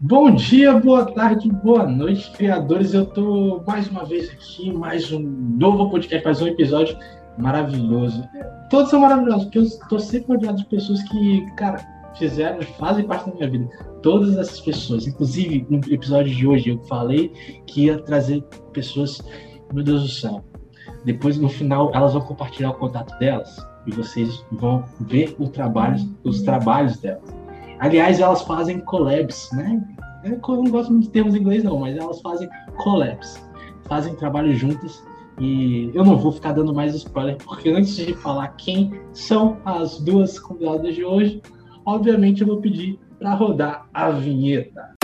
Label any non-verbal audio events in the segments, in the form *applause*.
Bom dia, boa tarde, boa noite, criadores. Eu tô mais uma vez aqui, mais um novo podcast, mais um episódio maravilhoso. Todos são maravilhosos, porque eu tô sempre rodeado de pessoas que, cara, fizeram, fazem parte da minha vida. Todas essas pessoas, inclusive no episódio de hoje eu falei que ia trazer pessoas, meu Deus do céu. Depois no final elas vão compartilhar o contato delas e vocês vão ver o trabalho, os trabalhos delas. Aliás, elas fazem collabs, né? Eu não gosto muito de termos em inglês, não, mas elas fazem collabs. Fazem trabalho juntas. E eu não vou ficar dando mais spoiler, porque antes de falar quem são as duas convidadas de hoje, obviamente eu vou pedir para rodar a vinheta.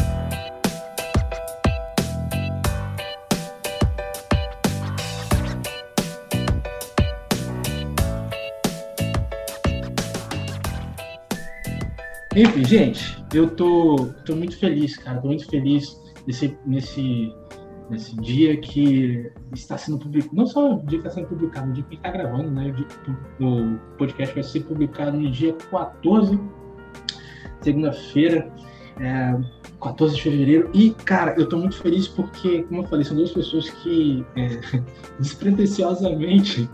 Enfim, gente, eu tô, tô muito feliz, cara. Tô muito feliz nesse, nesse, nesse dia que está sendo publicado. Não só o dia que está sendo publicado, o dia que está gravando, né? O, o podcast vai ser publicado no dia 14, segunda-feira, é, 14 de fevereiro. E, cara, eu tô muito feliz porque, como eu falei, são duas pessoas que é, *laughs* despretensiosamente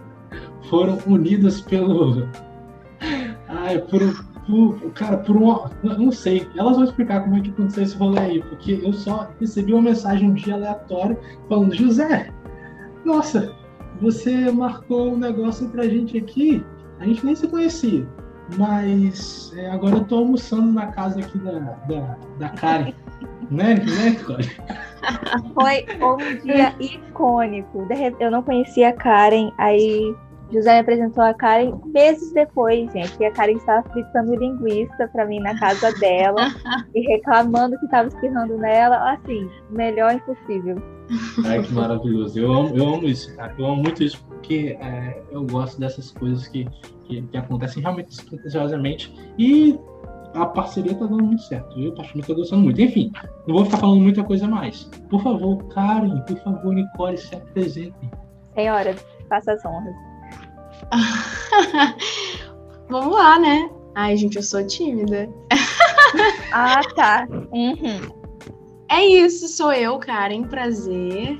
foram unidas pelo. *laughs* Ai, por, por, cara, por uma. Não sei. Elas vão explicar como é que aconteceu esse rolê aí, porque eu só recebi uma mensagem um dia aleatório falando: José, nossa, você marcou um negócio pra gente aqui, a gente nem se conhecia. Mas é, agora eu tô almoçando na casa aqui da, da, da Karen. *laughs* né, né? Foi um dia icônico. Eu não conhecia a Karen, aí José me apresentou a Karen meses depois, gente. E a Karen estava fritando linguiça para mim na casa dela *laughs* e reclamando que estava espirrando nela. Assim, melhor impossível. Ai, que maravilhoso. Eu amo, eu amo isso, cara. Eu amo muito isso porque é, eu gosto dessas coisas que, que, que acontecem realmente despretensiosamente. E a parceria tá dando muito certo. Eu, particularmente, tô gostando muito. Enfim, não vou ficar falando muita coisa mais. Por favor, Karen, por favor, Nicole, se apresentem. Senhora, faça as honras. *laughs* Vamos lá, né? Ai, gente, eu sou tímida. *laughs* ah, tá. Uhum. É isso, sou eu, Karen. Prazer.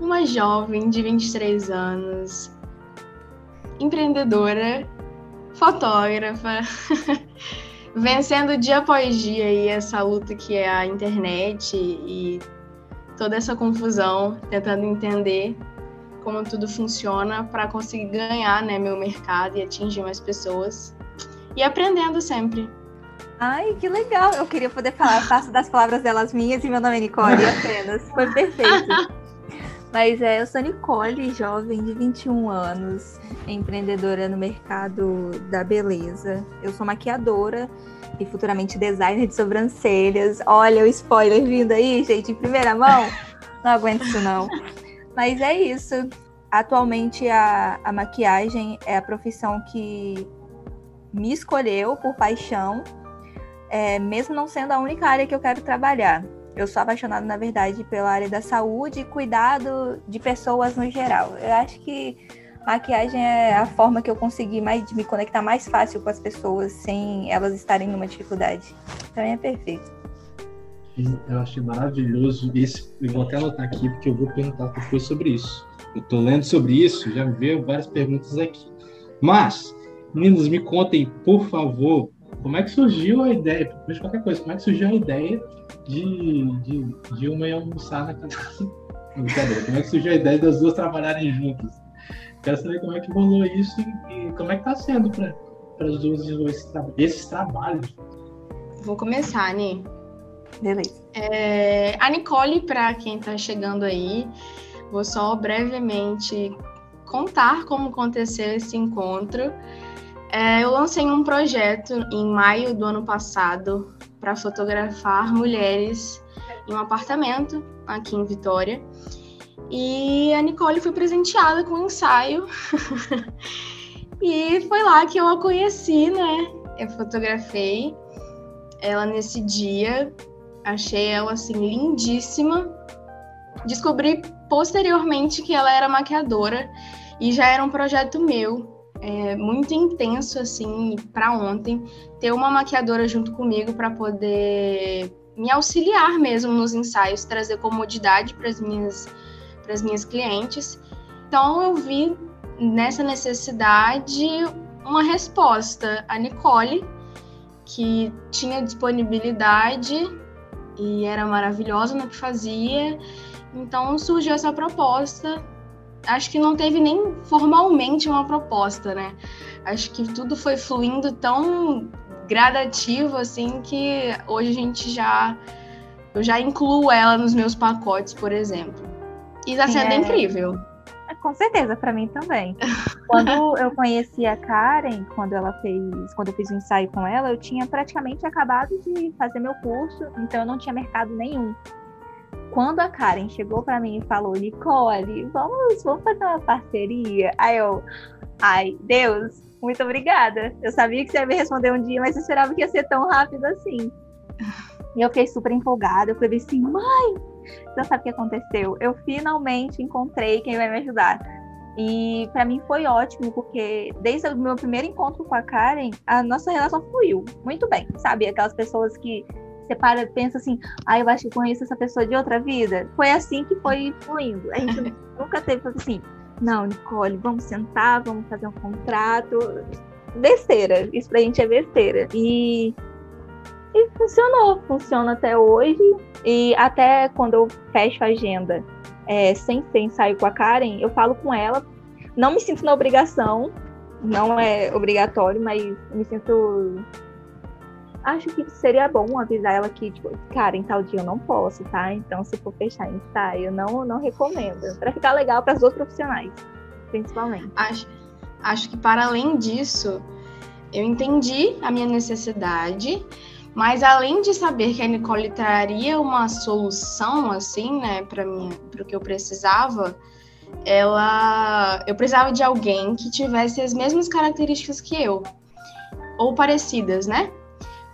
Uma jovem de 23 anos, empreendedora, fotógrafa, *laughs* vencendo dia após dia aí essa luta que é a internet e toda essa confusão, tentando entender como tudo funciona para conseguir ganhar né, meu mercado e atingir mais pessoas. E aprendendo sempre. Ai, que legal! Eu queria poder falar, faço das palavras delas minhas e meu nome é Nicole apenas. Foi perfeito. *laughs* Mas é, eu sou Nicole, jovem de 21 anos, empreendedora no mercado da beleza. Eu sou maquiadora e futuramente designer de sobrancelhas. Olha o spoiler vindo aí, gente, em primeira mão. Não aguento isso não. Mas é isso. Atualmente a, a maquiagem é a profissão que me escolheu por paixão, é, mesmo não sendo a única área que eu quero trabalhar. Eu sou apaixonada, na verdade, pela área da saúde e cuidado de pessoas no geral. Eu acho que maquiagem é a forma que eu consegui mais, de me conectar mais fácil com as pessoas sem elas estarem numa dificuldade. Então é perfeito. Eu achei maravilhoso esse. Eu vou até anotar aqui, porque eu vou perguntar depois sobre isso. Eu estou lendo sobre isso, já veio várias perguntas aqui. Mas, meninos, me contem, por favor, como é que surgiu a ideia, de qualquer coisa, como é que surgiu a ideia de, de, de uma ir almoçar na casa. *laughs* Como é que surgiu a ideia das duas trabalharem juntas? Quero saber como é que rolou isso e, e como é que está sendo para as duas desenvolver esse, esses trabalhos. Vou começar, Ani. Beleza. É, a Nicole, para quem está chegando aí, vou só brevemente contar como aconteceu esse encontro. É, eu lancei um projeto em maio do ano passado para fotografar mulheres em um apartamento aqui em Vitória. E a Nicole foi presenteada com um ensaio. *laughs* e foi lá que eu a conheci, né? Eu fotografei ela nesse dia Achei ela assim lindíssima. Descobri posteriormente que ela era maquiadora e já era um projeto meu, é, muito intenso assim para ontem ter uma maquiadora junto comigo para poder me auxiliar mesmo nos ensaios, trazer comodidade para as minhas, para as minhas clientes. Então eu vi nessa necessidade uma resposta. A Nicole, que tinha disponibilidade e era maravilhosa no que fazia, então surgiu essa proposta. Acho que não teve nem formalmente uma proposta, né? Acho que tudo foi fluindo tão gradativo assim que hoje a gente já eu já incluo ela nos meus pacotes, por exemplo. E está sendo é... incrível. Com certeza, para mim também. Quando eu conheci a Karen, quando ela fez, quando eu fiz o um ensaio com ela, eu tinha praticamente acabado de fazer meu curso, então eu não tinha mercado nenhum. Quando a Karen chegou para mim e falou, Nicole, vamos, vamos fazer uma parceria. Aí eu, ai, Deus, muito obrigada. Eu sabia que você ia me responder um dia, mas esperava que ia ser tão rápido assim. E eu fiquei super empolgada. Eu falei assim, mãe, você sabe o que aconteceu? Eu finalmente encontrei quem vai me ajudar. E para mim foi ótimo, porque desde o meu primeiro encontro com a Karen, a nossa relação fluiu muito bem, sabe? Aquelas pessoas que você para e pensa assim, ah, eu acho que conheço essa pessoa de outra vida. Foi assim que foi fluindo. A gente *laughs* nunca teve assim, não, Nicole, vamos sentar, vamos fazer um contrato. Besteira. Isso pra gente é besteira. E, e funcionou, funciona até hoje. E até quando eu fecho a agenda é, sem ser ensaio com a Karen, eu falo com ela. Não me sinto na obrigação, não é obrigatório, mas me sinto acho que seria bom avisar ela que, tipo, cara, em tal dia eu não posso, tá? Então, se for fechar ensaio, eu não, não recomendo. Para ficar legal para as outros profissionais, principalmente. Acho, acho que para além disso, eu entendi a minha necessidade, mas além de saber que a Nicole traria uma solução, assim, né, para mim, para o que eu precisava, ela, eu precisava de alguém que tivesse as mesmas características que eu, ou parecidas, né?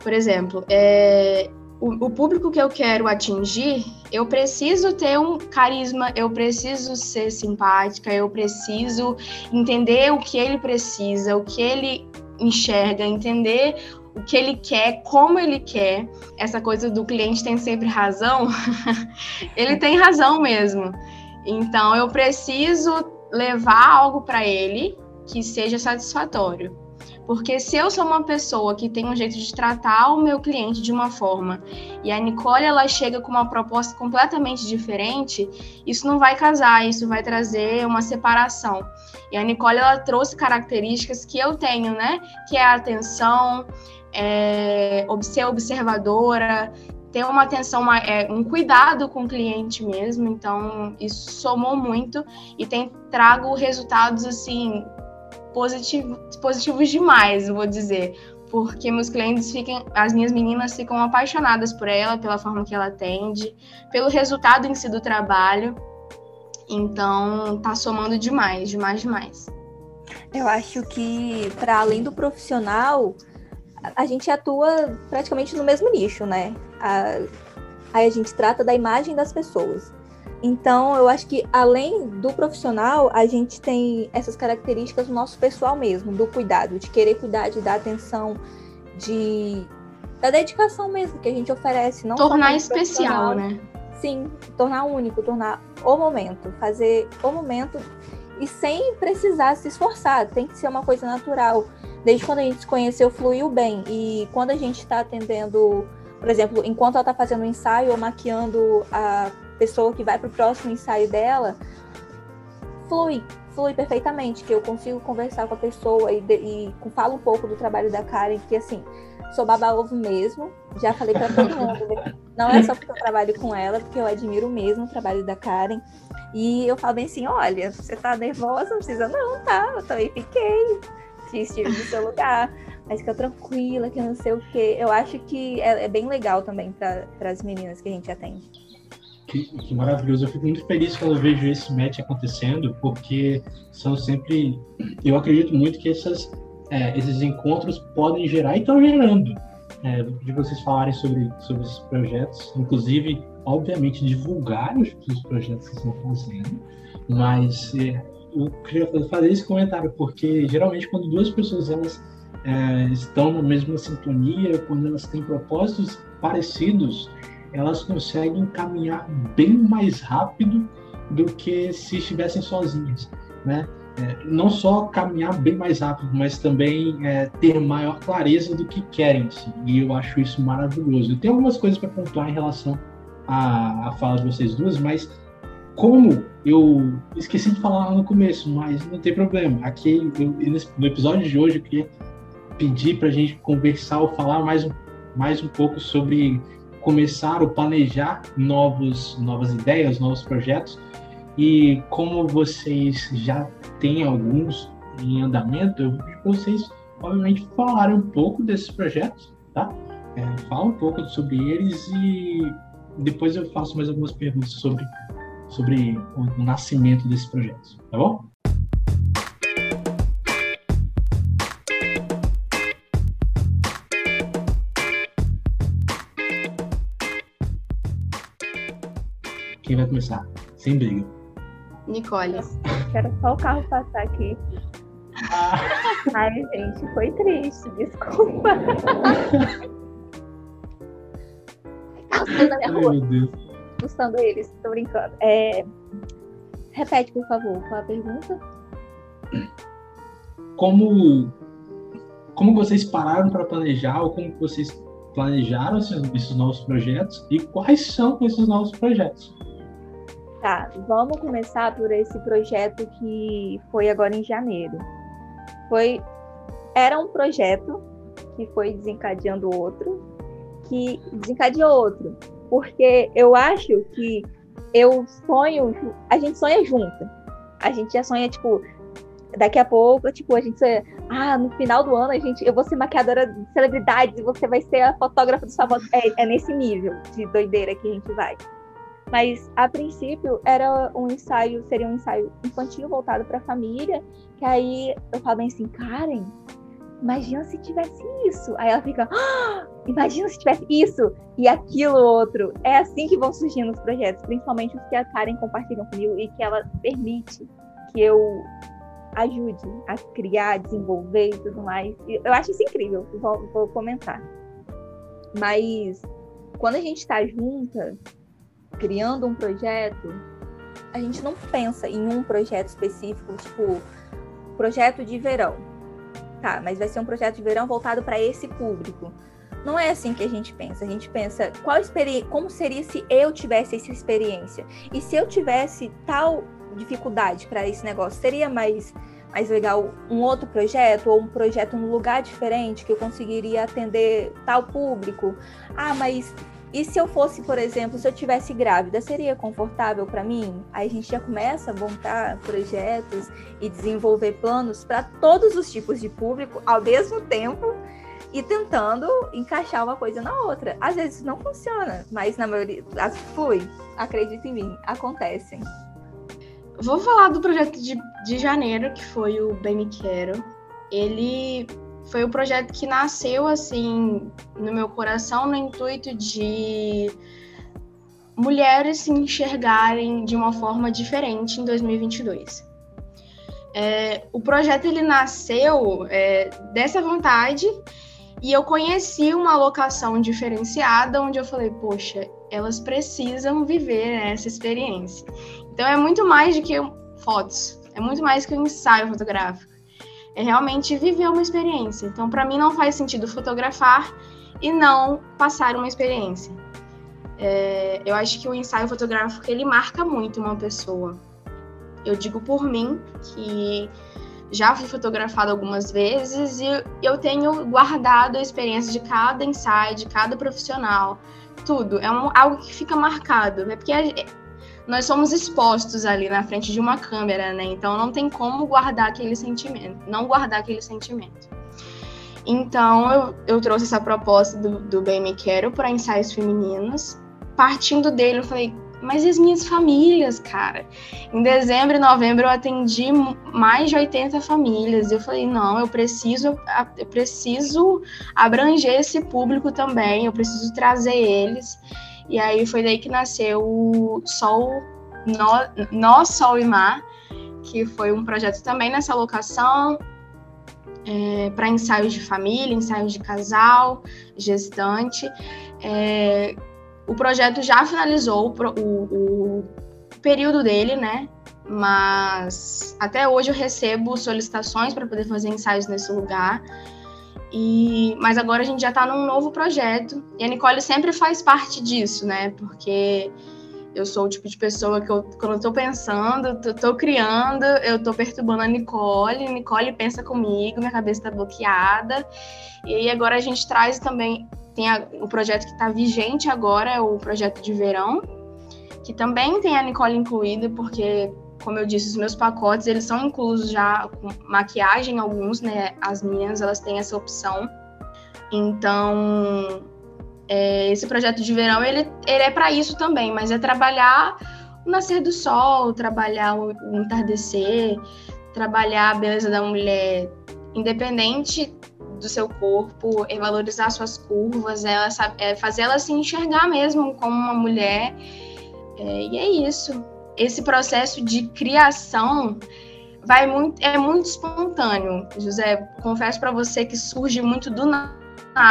Por exemplo, é, o, o, público que eu quero atingir, eu preciso ter um carisma, eu preciso ser simpática, eu preciso entender o que ele precisa, o que ele enxerga, entender o que ele quer, como ele quer. Essa coisa do cliente tem sempre razão, *laughs* ele tem razão mesmo. Então eu preciso levar algo para ele que seja satisfatório. Porque se eu sou uma pessoa que tem um jeito de tratar o meu cliente de uma forma e a Nicole ela chega com uma proposta completamente diferente, isso não vai casar, isso vai trazer uma separação. E a Nicole ela trouxe características que eu tenho, né? Que é a atenção, é, ser observadora, ter uma atenção, é, um cuidado com o cliente mesmo. Então, isso somou muito e tem trago resultados assim positivo, positivos demais, vou dizer. Porque meus clientes ficam, as minhas meninas ficam apaixonadas por ela, pela forma que ela atende, pelo resultado em si do trabalho. Então, tá somando demais, demais, demais. Eu acho que, para além do profissional, a gente atua praticamente no mesmo nicho, né? A, aí a gente trata da imagem das pessoas. Então, eu acho que além do profissional, a gente tem essas características no nosso pessoal mesmo, do cuidado, de querer cuidar, de dar atenção, de da dedicação mesmo que a gente oferece, não tornar especial, né? Sim, tornar único, tornar o momento, fazer o momento e sem precisar se esforçar, tem que ser uma coisa natural. Desde quando a gente se conheceu, fluiu bem. E quando a gente está atendendo, por exemplo, enquanto ela está fazendo o um ensaio ou maquiando a pessoa que vai para o próximo ensaio dela, flui, flui perfeitamente, que eu consigo conversar com a pessoa e, e falo um pouco do trabalho da Karen, que assim, sou baba-ovo mesmo, já falei para todo mundo, né? não é só porque eu trabalho com ela, porque eu admiro mesmo o trabalho da Karen, e eu falo bem assim, olha, você tá nervosa, não precisa não, tá, eu também fiquei, estive no seu lugar, mas fica tranquila, que não sei o quê, eu acho que é, é bem legal também para as meninas que a gente atende. Que, que, maravilhoso. Eu fico muito feliz quando eu vejo esse match acontecendo, porque são sempre. Eu acredito muito que essas, é, esses encontros podem gerar e estão gerando. É, de vocês falarem sobre, sobre esses projetos, inclusive, obviamente, divulgar os, os projetos que estão fazendo, mas é, eu queria fazer esse comentário, porque geralmente quando duas pessoas elas é, estão na mesma sintonia, quando elas têm propósitos parecidos, elas conseguem caminhar bem mais rápido do que se estivessem sozinhas, né? É, não só caminhar bem mais rápido, mas também é, ter maior clareza do que querem. Assim, e eu acho isso maravilhoso. Eu tenho algumas coisas para pontuar em relação à, à fala de vocês duas, mas como eu esqueci de falar no começo, mas não tem problema. Aqui eu, no episódio de hoje eu queria pedir para a gente conversar ou falar mais mais um pouco sobre começar ou planejar novos, novas ideias, novos projetos. E como vocês já têm alguns em andamento, eu vou pedir para vocês, obviamente, falarem um pouco desses projetos, tá? É, fala um pouco sobre eles e depois eu faço mais algumas perguntas sobre, sobre o, o nascimento desses projetos, tá bom? Quem vai começar? Sem briga. Nicole. Quero só o carro passar aqui. Ah. Ai, gente, foi triste, desculpa. *laughs* Ai, meu Deus. Assustando eles, tô brincando. É... Repete, por favor, qual a pergunta? Como, como vocês pararam para planejar, ou como vocês planejaram esses, esses novos projetos, e quais são esses novos projetos? Tá, vamos começar por esse projeto que foi agora em janeiro. Foi era um projeto que foi desencadeando outro, que desencadeou outro, porque eu acho que eu sonho, a gente sonha junto. A gente já sonha tipo daqui a pouco, tipo, a gente sonha, ah, no final do ano a gente, eu vou ser maquiadora de celebridades e você vai ser a fotógrafa dos famosos. É, é nesse nível de doideira que a gente vai. Mas a princípio era um ensaio, seria um ensaio infantil voltado para a família, que aí eu falo bem assim, Karen, imagina se tivesse isso. Aí ela fica, ah, imagina se tivesse isso e aquilo outro. É assim que vão surgindo os projetos, principalmente os que a Karen compartilha comigo e que ela permite que eu ajude a criar, desenvolver e tudo mais. Eu acho isso incrível, vou, vou comentar. Mas quando a gente está junta, criando um projeto, a gente não pensa em um projeto específico, tipo, projeto de verão. Tá, mas vai ser um projeto de verão voltado para esse público. Não é assim que a gente pensa. A gente pensa qual como seria se eu tivesse essa experiência e se eu tivesse tal dificuldade para esse negócio, seria mais mais legal um outro projeto ou um projeto num lugar diferente que eu conseguiria atender tal público. Ah, mas e se eu fosse, por exemplo, se eu tivesse grávida, seria confortável para mim? Aí a gente já começa a montar projetos e desenvolver planos para todos os tipos de público ao mesmo tempo e tentando encaixar uma coisa na outra. Às vezes não funciona, mas na maioria, as flui, acredita em mim, acontecem. Vou falar do projeto de, de janeiro, que foi o Bem Me Quero. Ele foi o projeto que nasceu assim no meu coração no intuito de mulheres se enxergarem de uma forma diferente em 2022. É, o projeto ele nasceu é, dessa vontade e eu conheci uma locação diferenciada onde eu falei, poxa, elas precisam viver essa experiência. Então é muito mais do que fotos, é muito mais que um ensaio fotográfico é realmente viver uma experiência. Então, para mim, não faz sentido fotografar e não passar uma experiência. É, eu acho que o ensaio fotográfico ele marca muito uma pessoa. Eu digo por mim que já fui fotografada algumas vezes e eu tenho guardado a experiência de cada ensaio, de cada profissional, tudo. É um, algo que fica marcado, né? Porque nós somos expostos ali na frente de uma câmera, né? Então não tem como guardar aquele sentimento, não guardar aquele sentimento. Então eu, eu trouxe essa proposta do, do Bem Me Quero para ensaios femininos. Partindo dele, eu falei, mas e as minhas famílias, cara? Em dezembro e novembro eu atendi mais de 80 famílias. Eu falei, não, eu preciso, eu preciso abranger esse público também, eu preciso trazer eles. E aí foi daí que nasceu o Sol, Nós, Sol e Mar, que foi um projeto também nessa locação, é, para ensaios de família, ensaios de casal, gestante. É, o projeto já finalizou o, o, período dele, né? Mas até hoje eu recebo solicitações para poder fazer ensaios nesse lugar. E, mas agora a gente já está num novo projeto e a Nicole sempre faz parte disso, né? Porque eu sou o tipo de pessoa que eu, quando eu tô pensando, tô, tô criando, eu tô perturbando a Nicole, Nicole pensa comigo, minha cabeça tá bloqueada. E aí agora a gente traz também, tem a, o projeto que está vigente agora, é o projeto de verão, que também tem a Nicole incluída, porque como eu disse, os meus pacotes, eles são inclusos já com maquiagem, alguns, né? As minhas, elas têm essa opção. Então, é, esse projeto de verão, ele, ele é para isso também, mas é trabalhar o nascer do sol, trabalhar o, o entardecer, trabalhar a beleza da mulher independente do seu corpo, é valorizar suas curvas, ela, é fazer ela se enxergar mesmo como uma mulher. É, e é isso esse processo de criação vai muito, é muito espontâneo. José, confesso para você que surge muito do nada.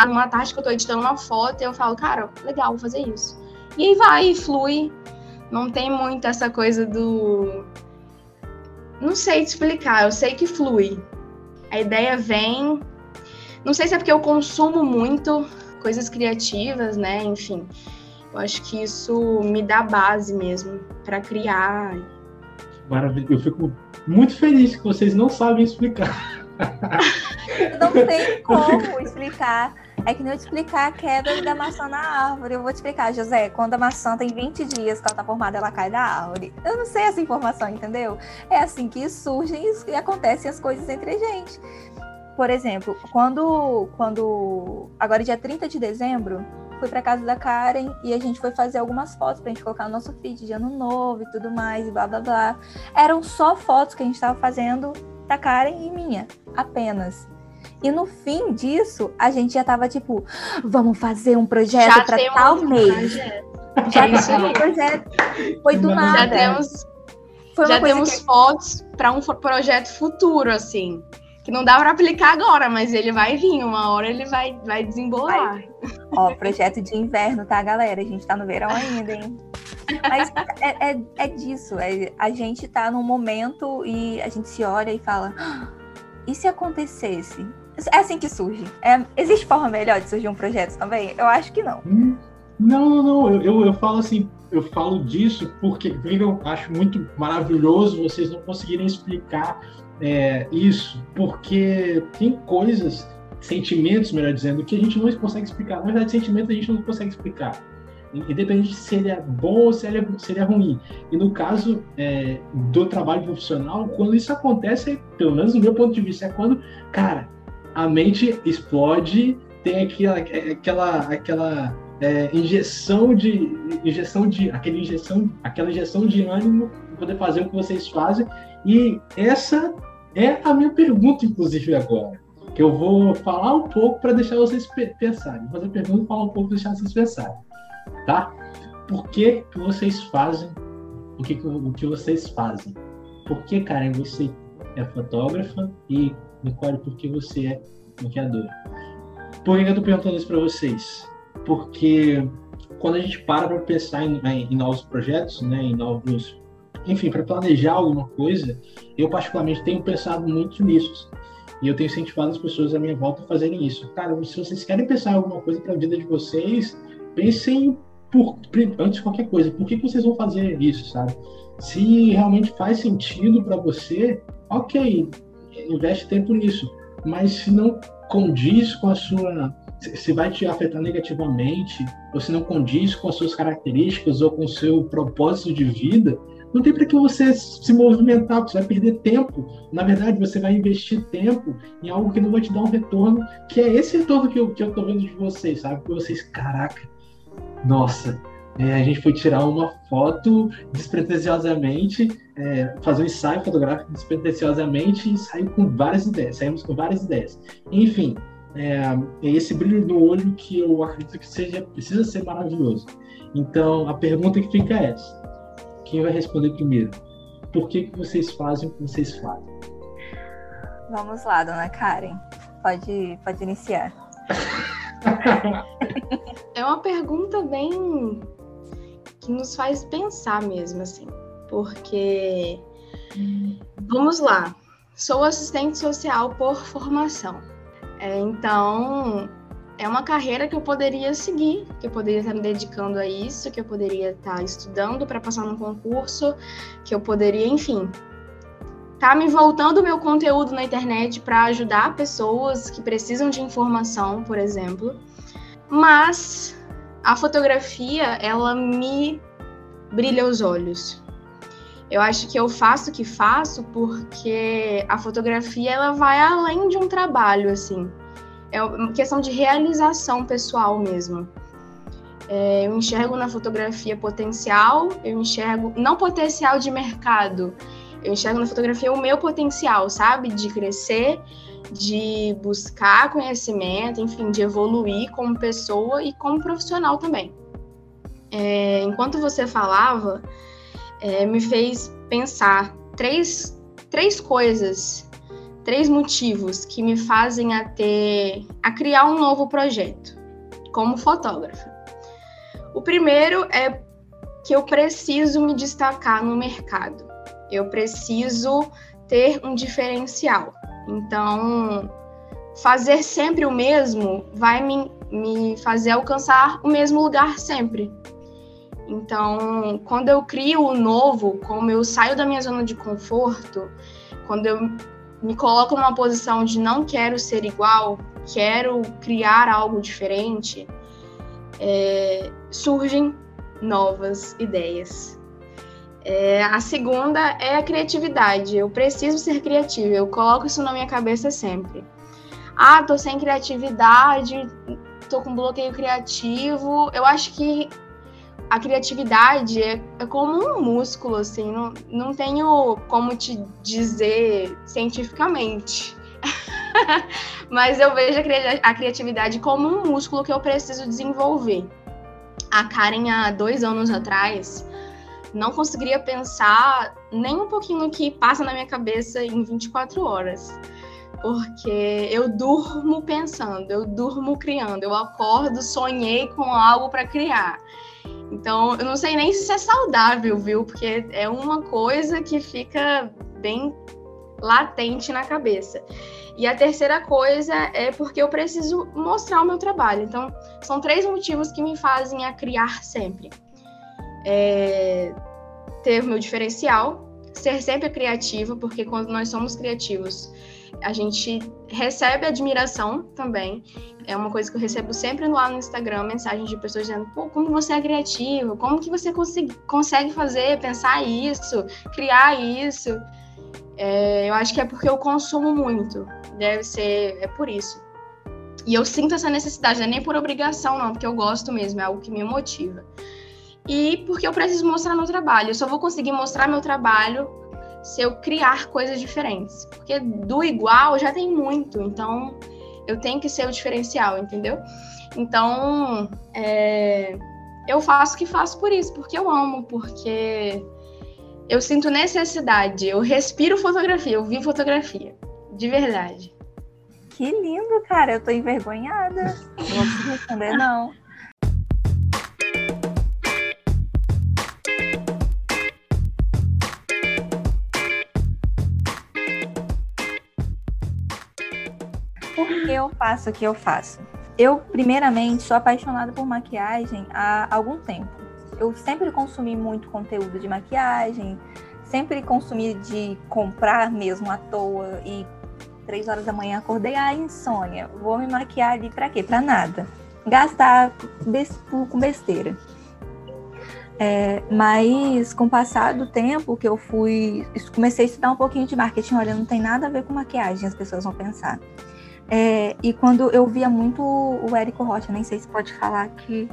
Uma tarde que eu estou editando uma foto, eu falo, cara, legal, vou fazer isso. E aí vai, flui. Não tem muito essa coisa do. Não sei te explicar, eu sei que flui. A ideia vem. Não sei se é porque eu consumo muito coisas criativas, né? Enfim. Eu acho que isso me dá base mesmo para criar. Maravilha. Eu fico muito feliz que vocês não sabem explicar. não tem *laughs* como explicar. É que nem eu te explicar a queda da maçã na árvore. Eu vou te explicar, José, quando a maçã tem 20 dias que ela tá formada, ela cai da árvore. Eu não sei essa informação, entendeu? É assim que surgem e acontecem as coisas entre a gente. Por exemplo, quando, quando agora dia 30 de dezembro, fui pra casa da Karen e a gente foi fazer algumas fotos pra gente colocar no nosso feed de ano novo e tudo mais, e blá blá blá. Eram só fotos que a gente tava fazendo da Karen e minha, apenas. E no fim disso, a gente já tava tipo, vamos fazer um projeto já pra tal um mês. Projeto. Já temos um projeto. Foi do nada. Já temos, já temos que... fotos para um projeto futuro, assim que não dá para aplicar agora, mas ele vai vir, uma hora ele vai, vai desembolar. Vai. Ó, projeto de inverno, tá, galera? A gente tá no verão ainda, hein? Mas é, é, é disso, é, a gente tá num momento e a gente se olha e fala, ah, e se acontecesse? É assim que surge. É, existe forma melhor de surgir um projeto também? Eu acho que não. Hum, não, não, não. Eu, eu, eu falo assim, eu falo disso porque, eu acho muito maravilhoso vocês não conseguirem explicar é, isso, porque tem coisas, sentimentos, melhor dizendo, que a gente não consegue explicar. Na verdade, sentimentos a gente não consegue explicar. Independente se ele é bom ou se ele é, se ele é ruim. E no caso é, do trabalho profissional, quando isso acontece, pelo menos do meu ponto de vista, é quando, cara, a mente explode, tem aquela, aquela, aquela é, injeção de injeção de aquela injeção aquela injeção de ânimo poder fazer o que vocês fazem e essa é a minha pergunta, inclusive, agora. Que eu vou falar um pouco para deixar vocês pensarem. Vou fazer pergunta falar um pouco deixar vocês pensarem. Tá? Por que, que vocês fazem o que, o que vocês fazem? Por que, Karen, você é fotógrafa e, Nicole, por que você é maquiadora? Por que eu estou perguntando isso para vocês? Porque quando a gente para para pensar em, em, em novos projetos, né, em novos enfim, para planejar alguma coisa, eu particularmente tenho pensado muito nisso. E eu tenho incentivado as pessoas à minha volta a fazerem isso. Cara, se vocês querem pensar alguma coisa para a vida de vocês, pensem por, antes de qualquer coisa. Por que, que vocês vão fazer isso, sabe? Se realmente faz sentido para você, ok, investe tempo nisso. Mas se não condiz com a sua se vai te afetar negativamente, ou se não condiz com as suas características ou com o seu propósito de vida, não tem para que você se movimentar, você vai perder tempo. Na verdade, você vai investir tempo em algo que não vai te dar um retorno, que é esse retorno que eu, que eu tô vendo de vocês, sabe? Que vocês, caraca, nossa, é, a gente foi tirar uma foto despretensiosamente, é, fazer um ensaio fotográfico despretensiosamente e saiu com várias ideias, saímos com várias ideias. Enfim, é, é esse brilho no olho que eu acredito que seja, precisa ser maravilhoso. Então, a pergunta que fica é essa quem vai responder primeiro? Por que, que vocês fazem o que vocês fazem? Vamos lá, dona Karen. Pode, pode iniciar. é uma pergunta bem que nos faz pensar mesmo, assim, porque vamos lá, sou assistente social por formação, é, então é uma carreira que eu poderia seguir, que eu poderia estar me dedicando a isso, que eu poderia estar estudando para passar num concurso, que eu poderia, enfim, tá me voltando meu conteúdo na internet para ajudar pessoas que precisam de informação, por exemplo. Mas a fotografia, ela me brilha os olhos. Eu acho que eu faço o que faço porque a fotografia ela vai além de um trabalho, assim. É uma questão de realização pessoal mesmo. É, eu enxergo na fotografia potencial, eu enxergo não potencial de mercado, eu enxergo na fotografia o meu potencial, sabe? De crescer, de buscar conhecimento, enfim, de evoluir como pessoa e como profissional também. É, enquanto você falava, é, me fez pensar três, três coisas, três motivos que me fazem a ter, a criar um novo projeto como fotógrafa. O primeiro é que eu preciso me destacar no mercado. Eu preciso ter um diferencial. Então, fazer sempre o mesmo vai me, me fazer alcançar o mesmo lugar sempre. Então, quando eu crio o novo, como eu saio da minha zona de conforto, quando eu me coloco numa posição de não quero ser igual, quero criar algo diferente, é, surgem novas ideias. É, a segunda é a criatividade. Eu preciso ser criativa. Eu coloco isso na minha cabeça sempre. Ah, tô sem criatividade, tô com bloqueio criativo. Eu acho que a criatividade é, é como um músculo, assim. Não, não tenho como te dizer cientificamente. *laughs* Mas eu vejo a criatividade como um músculo que eu preciso desenvolver. A Karen, há dois anos atrás, não conseguiria pensar nem um pouquinho no que passa na minha cabeça em 24 horas. Porque eu durmo pensando, eu durmo criando, eu acordo, sonhei com algo para criar. Então, eu não sei nem se isso é saudável, viu? Porque é uma coisa que fica bem latente na cabeça. E a terceira coisa é porque eu preciso mostrar o meu trabalho. Então, são três motivos que me fazem a criar sempre é, ter o meu diferencial, ser sempre criativa, porque quando nós somos criativos, a gente recebe admiração também. É uma coisa que eu recebo sempre lá no Instagram, mensagens de pessoas dizendo, pô, como você é criativo, como que você consegue, fazer, pensar isso, criar isso. É, eu acho que é porque eu consumo muito, deve ser, é por isso. E eu sinto essa necessidade, não é nem por obrigação, não, porque eu gosto mesmo, é algo que me motiva e porque eu preciso mostrar meu trabalho. Eu só vou conseguir mostrar meu trabalho se eu criar coisas diferentes. Porque do igual já tem muito, então eu tenho que ser o diferencial, entendeu? Então, é, eu faço o que faço por isso, porque eu amo, porque eu sinto necessidade, eu respiro fotografia, eu vi fotografia, de verdade. Que lindo, cara, eu tô envergonhada. Não vou responder, não. *laughs* eu faço que eu faço? Eu, primeiramente, sou apaixonada por maquiagem há algum tempo. Eu sempre consumi muito conteúdo de maquiagem, sempre consumi de comprar mesmo à toa e três horas da manhã acordei, ah, insônia, vou me maquiar ali pra quê? Pra nada. Gastar com besteira. É, mas com o passar do tempo que eu fui, comecei a estudar um pouquinho de marketing, olha, não tem nada a ver com maquiagem, as pessoas vão pensar. É, e quando eu via muito o Érico Rocha, nem sei se pode falar que.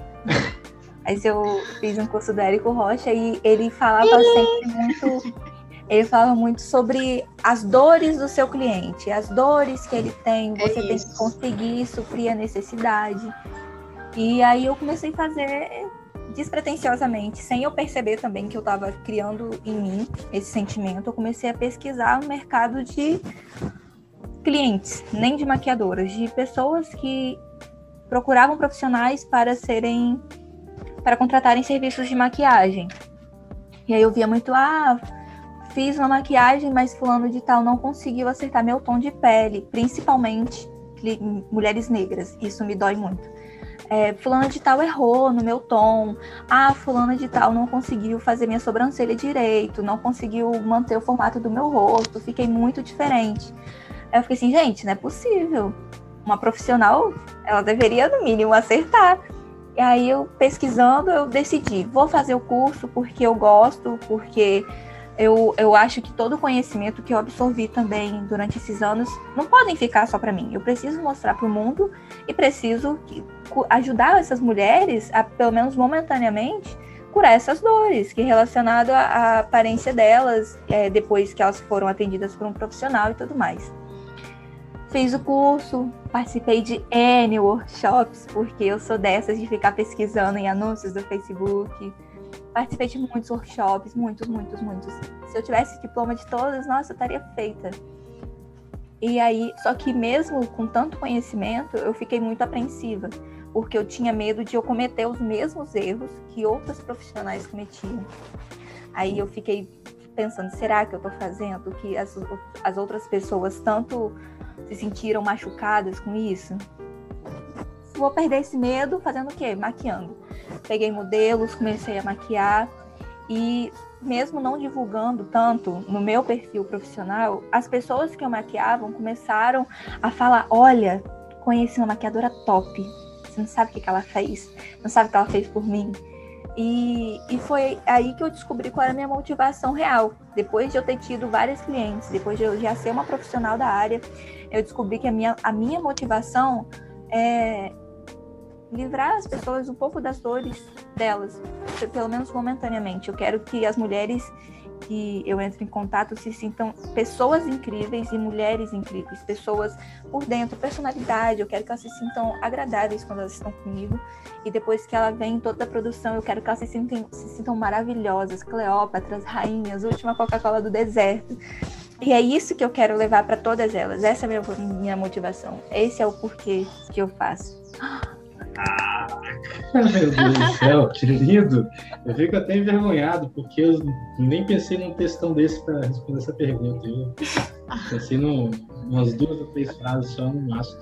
Mas eu fiz um curso do Érico Rocha e ele falava sempre muito. Ele falava muito sobre as dores do seu cliente, as dores que ele tem, é você é tem que conseguir suprir a necessidade. E aí eu comecei a fazer despretensiosamente, sem eu perceber também que eu estava criando em mim esse sentimento, eu comecei a pesquisar o mercado de clientes, nem de maquiadoras, de pessoas que procuravam profissionais para serem para contratarem serviços de maquiagem. E aí eu via muito, ah, fiz uma maquiagem, mas fulano de tal não conseguiu acertar meu tom de pele, principalmente mulheres negras. Isso me dói muito. É, fulano de tal errou no meu tom. Ah, fulano de tal não conseguiu fazer minha sobrancelha direito, não conseguiu manter o formato do meu rosto, fiquei muito diferente. Aí eu fiquei assim, gente, não é possível. Uma profissional, ela deveria, no mínimo, acertar. E aí eu pesquisando, eu decidi, vou fazer o curso porque eu gosto, porque eu, eu acho que todo o conhecimento que eu absorvi também durante esses anos não podem ficar só para mim. Eu preciso mostrar para o mundo e preciso ajudar essas mulheres a, pelo menos momentaneamente, curar essas dores, que é relacionado à, à aparência delas, é, depois que elas foram atendidas por um profissional e tudo mais. Fiz o curso, participei de N workshops, porque eu sou dessas de ficar pesquisando em anúncios do Facebook. Participei de muitos workshops, muitos, muitos, muitos. Se eu tivesse diploma de todos, nossa, eu estaria feita. E aí, só que mesmo com tanto conhecimento, eu fiquei muito apreensiva, porque eu tinha medo de eu cometer os mesmos erros que outros profissionais cometiam. Aí eu fiquei pensando, será que eu estou fazendo o que as, as outras pessoas tanto se sentiram machucadas com isso? Vou perder esse medo fazendo o quê? Maquiando. Peguei modelos, comecei a maquiar e mesmo não divulgando tanto no meu perfil profissional, as pessoas que eu maquiavam começaram a falar: olha, conheci uma maquiadora top. Você não sabe o que ela fez, não sabe o que ela fez por mim. E, e foi aí que eu descobri qual era a minha motivação real. Depois de eu ter tido vários clientes, depois de eu já ser uma profissional da área, eu descobri que a minha, a minha motivação é livrar as pessoas um pouco das dores delas, pelo menos momentaneamente. Eu quero que as mulheres que eu entro em contato se sintam pessoas incríveis e mulheres incríveis, pessoas por dentro, personalidade. Eu quero que elas se sintam agradáveis quando elas estão comigo. E depois que ela vem em toda a produção, eu quero que elas se, sintam, se sintam maravilhosas, Cleópatras, rainhas, última Coca-Cola do deserto. E é isso que eu quero levar para todas elas. Essa é a minha, minha motivação. Esse é o porquê que eu faço. Ah, meu Deus do céu, *laughs* que lindo! Eu fico até envergonhado, porque eu nem pensei num textão desse para responder essa pergunta. Eu pensei num, umas duas ou três frases só no máximo.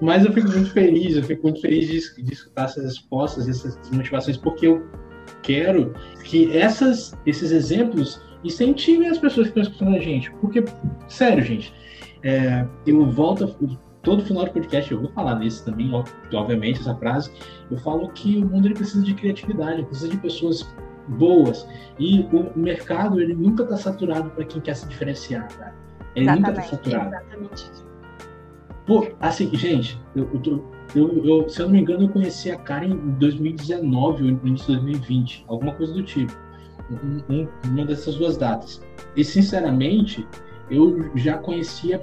Mas eu fico muito feliz, eu fico muito feliz de, de escutar essas respostas, essas motivações, porque eu quero que essas, esses exemplos incentivem as pessoas que estão escutando a gente. Porque, sério, gente, é, eu volto, todo final do podcast eu vou falar nisso também, obviamente, essa frase. Eu falo que o mundo ele precisa de criatividade, precisa de pessoas boas. E o mercado ele nunca está saturado para quem quer se diferenciar, cara. Ele Exatamente. nunca está saturado. Exatamente. Pô, assim, gente, eu, eu, eu, eu, se eu não me engano, eu conheci a Karen em 2019 ou início de 2020, alguma coisa do tipo. Um, um, uma dessas duas datas. E, sinceramente, eu já conhecia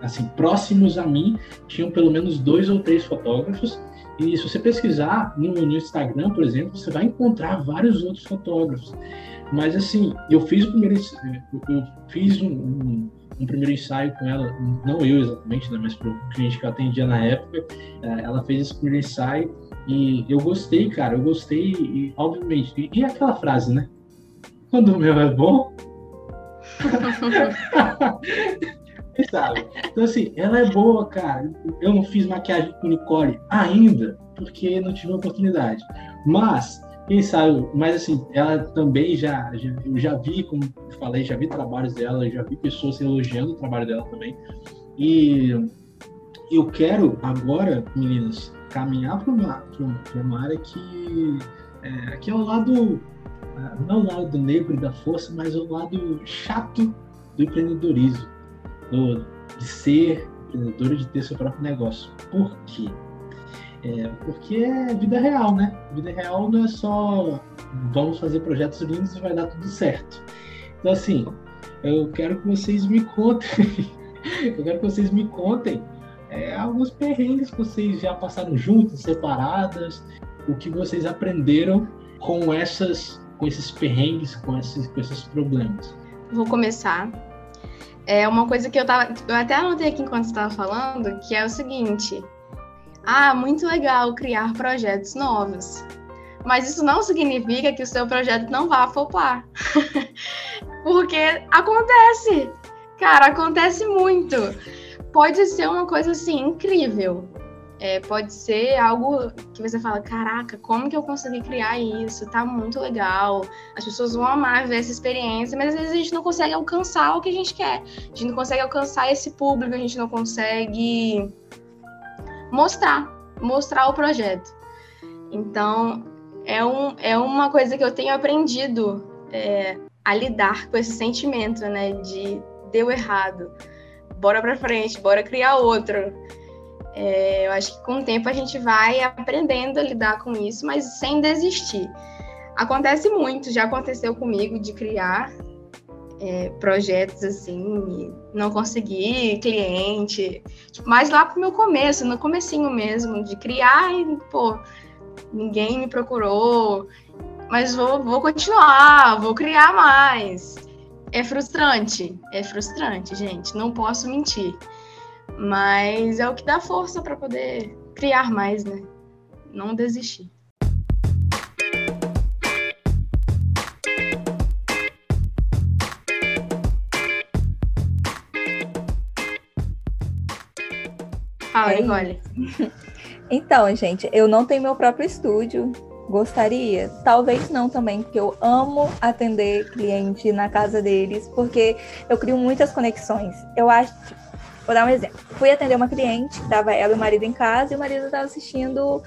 assim, próximos a mim, tinham pelo menos dois ou três fotógrafos. E se você pesquisar no, no Instagram, por exemplo, você vai encontrar vários outros fotógrafos. Mas assim, eu fiz o primeiro, eu fiz um, um, um primeiro ensaio com ela, não eu exatamente, né, mas para o cliente que eu atendia na época, é, ela fez esse primeiro ensaio e eu gostei, cara, eu gostei, e, obviamente. E, e aquela frase, né? Quando o meu é bom. *laughs* sabe? Então, assim, ela é boa, cara. Eu não fiz maquiagem com Nicole ainda, porque não tive oportunidade. Mas, quem sabe, mas assim, ela também já, já eu já vi, como falei, já vi trabalhos dela, já vi pessoas elogiando o trabalho dela também. E eu quero agora, meninas, caminhar para uma, uma, área que é, que é o lado não o lado negro da força, mas o lado chato do empreendedorismo do, de ser empreendedor e de ter seu próprio negócio. Por quê? É, porque é vida real, né? Vida real não é só vamos fazer projetos lindos e vai dar tudo certo. Então, assim, eu quero que vocês me contem, *laughs* eu quero que vocês me contem é, alguns perrengues que vocês já passaram juntos, separadas, o que vocês aprenderam com essas, com esses perrengues, com esses, com esses problemas. Vou começar é uma coisa que eu tava. Eu até anotei aqui enquanto você estava falando, que é o seguinte: Ah, muito legal criar projetos novos. Mas isso não significa que o seu projeto não vá flopar. *laughs* Porque acontece. Cara, acontece muito. Pode ser uma coisa assim incrível. É, pode ser algo que você fala, caraca, como que eu consegui criar isso? Tá muito legal. As pessoas vão amar ver essa experiência, mas às vezes a gente não consegue alcançar o que a gente quer. A gente não consegue alcançar esse público, a gente não consegue mostrar, mostrar o projeto. Então, é, um, é uma coisa que eu tenho aprendido é, a lidar com esse sentimento, né? De deu errado, bora pra frente, bora criar outro. É, eu acho que com o tempo a gente vai aprendendo a lidar com isso, mas sem desistir. Acontece muito, já aconteceu comigo de criar é, projetos assim, não conseguir cliente, tipo, mas lá pro meu começo, no comecinho mesmo, de criar e, pô, ninguém me procurou, mas vou, vou continuar, vou criar mais. É frustrante, é frustrante, gente, não posso mentir. Mas é o que dá força para poder criar mais, né? Não desistir. Fala, é Nicole. *laughs* Então, gente, eu não tenho meu próprio estúdio. Gostaria? Talvez não também, porque eu amo atender cliente na casa deles, porque eu crio muitas conexões. Eu acho, vou dar um exemplo. Fui atender uma cliente, tava ela e o marido em casa, e o marido estava assistindo,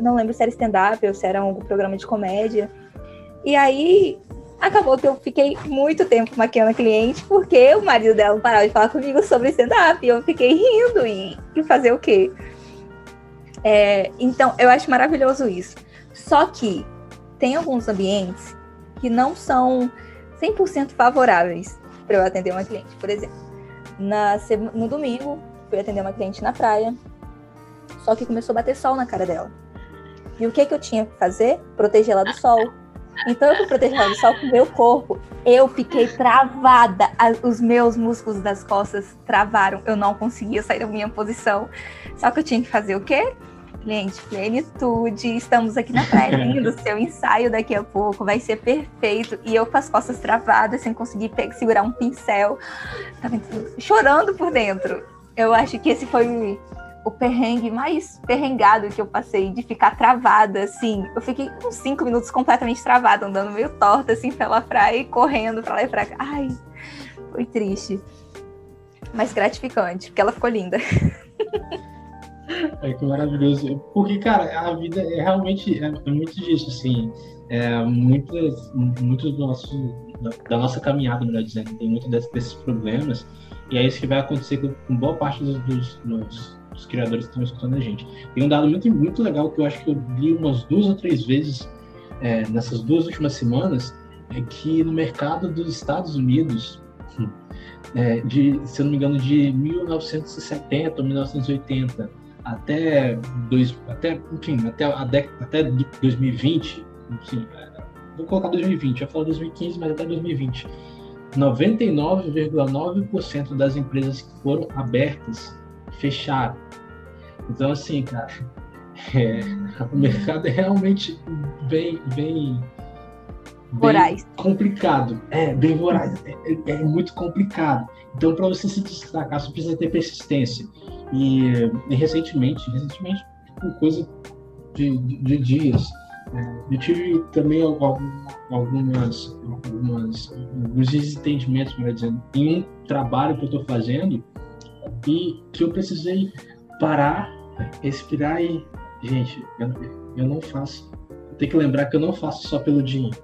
não lembro se era stand-up ou se era algum programa de comédia. E aí acabou que eu fiquei muito tempo maquiando a cliente, porque o marido dela não parava de falar comigo sobre stand-up, e eu fiquei rindo e, e fazer o quê? É, então, eu acho maravilhoso isso. Só que tem alguns ambientes que não são 100% favoráveis para eu atender uma cliente. Por exemplo, na, no domingo, fui atender uma cliente na praia, só que começou a bater sol na cara dela. E o que, que eu tinha que fazer? Proteger ela do sol. Então eu fui proteger ela do sol com o meu corpo. Eu fiquei travada. Os meus músculos das costas travaram. Eu não conseguia sair da minha posição. Só que eu tinha que fazer o quê? Cliente, plenitude, estamos aqui na praia *laughs* lindo, seu ensaio daqui a pouco vai ser perfeito. E eu com as costas travadas, sem conseguir segurar um pincel, tava chorando por dentro. Eu acho que esse foi o perrengue mais perrengado que eu passei, de ficar travada, assim. Eu fiquei uns cinco minutos completamente travada, andando meio torta, assim, pela praia e correndo pra lá e pra cá. Ai, foi triste. Mas gratificante, porque ela ficou linda. *laughs* *laughs* É que maravilhoso. Porque, cara, a vida é realmente é, é muito disso, assim. É, muitas, muito do nosso, da, da, nossa caminhada, melhor dizendo, tem muito desses, problemas. E é isso que vai acontecer com, com boa parte dos, dos, dos, dos, criadores que estão escutando a gente. Tem um dado muito, muito legal que eu acho que eu li umas duas ou três vezes é, nessas duas últimas semanas, é que no mercado dos Estados Unidos, é, de, se eu não me engano, de 1970 ou 1980 até, dois, até, enfim, até, a década, até 2020, enfim, vou colocar 2020, eu falo 2015, mas até 2020, 99,9% das empresas que foram abertas fecharam. Então, assim, cara, *laughs* é, o mercado é realmente bem, bem, bem complicado. É, bem voraz. É, é, é muito complicado. Então, para você se destacar, você precisa ter persistência. E, e recentemente, recentemente, tipo, coisa de, de, de dias, é, eu tive também algumas, algumas, alguns desentendimentos, melhor dizendo, em um trabalho que eu estou fazendo e que eu precisei parar, respirar e, gente, eu, eu não faço. Tem que lembrar que eu não faço só pelo dinheiro.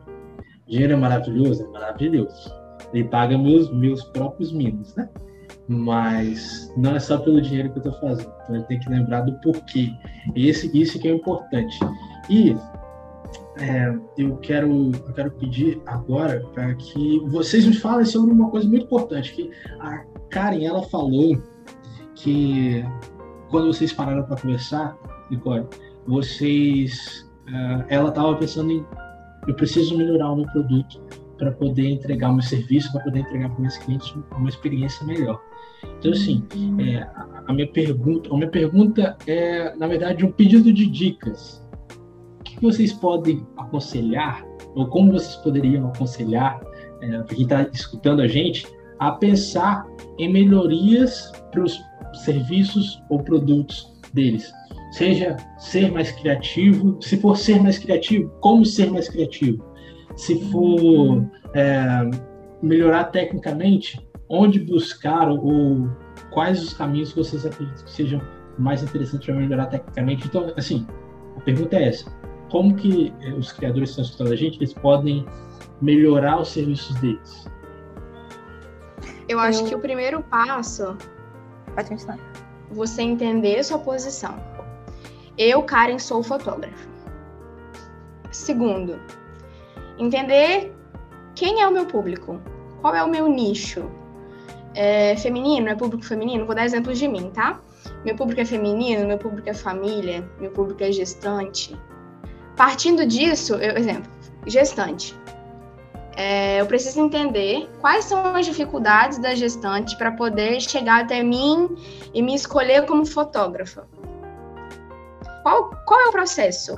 Dinheiro é maravilhoso, é maravilhoso. Ele paga meus, meus próprios mimos, né? mas não é só pelo dinheiro que eu estou fazendo. Então tem que lembrar do porquê. Esse, isso que é importante. E é, eu quero eu quero pedir agora para que vocês me falem sobre uma coisa muito importante que a Karen ela falou que quando vocês pararam para conversar, Nicole, vocês uh, ela estava pensando em eu preciso melhorar o meu produto para poder entregar o meu serviço, para poder entregar para meus clientes uma experiência melhor. Então, assim, é, a minha pergunta, a minha pergunta é, na verdade, um pedido de dicas. O que vocês podem aconselhar, ou como vocês poderiam aconselhar, é, para quem está escutando a gente, a pensar em melhorias para os serviços ou produtos deles? Seja ser mais criativo, se for ser mais criativo, como ser mais criativo? Se for é, melhorar tecnicamente, onde buscar ou quais os caminhos que vocês acreditam que sejam mais interessantes para melhorar tecnicamente. Então, assim, a pergunta é essa: como que eh, os criadores que estão escutando a gente eles podem melhorar os serviços deles? Eu acho que o primeiro passo Pode continuar. Você entender sua posição. Eu, Karen, sou fotógrafo. Segundo, entender quem é o meu público, qual é o meu nicho, é, feminino, é público feminino? Vou dar exemplos de mim, tá? Meu público é feminino, meu público é família, meu público é gestante. Partindo disso, eu, exemplo, gestante. É, eu preciso entender quais são as dificuldades da gestante para poder chegar até mim e me escolher como fotógrafa. Qual, qual é o processo?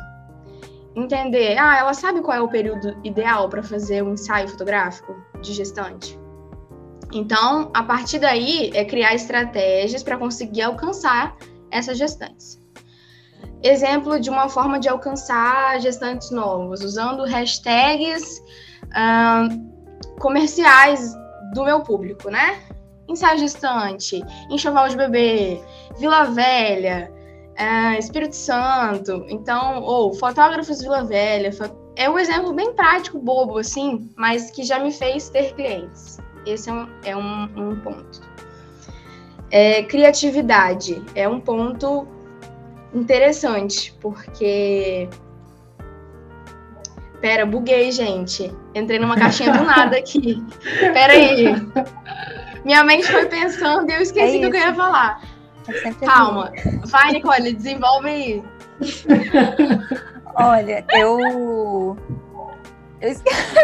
Entender, ah, ela sabe qual é o período ideal para fazer um ensaio fotográfico de gestante? Então, a partir daí, é criar estratégias para conseguir alcançar essas gestantes. Exemplo de uma forma de alcançar gestantes novos, usando hashtags comerciais do meu público, né? Ensaio gestante, enxoval de bebê, Vila Velha, uh, Espírito Santo, então, ou fotógrafos Vila Velha. É um exemplo bem prático, bobo, assim, mas que já me fez ter clientes. Esse é um, é um, um ponto. É, criatividade é um ponto interessante, porque. Pera, buguei, gente. Entrei numa caixinha do nada aqui. *laughs* Pera aí. Minha mente foi pensando e eu esqueci é o que eu ia falar. É Calma. Assim. Vai, Nicole, desenvolve aí. *laughs* Olha, eu. Eu esqueci.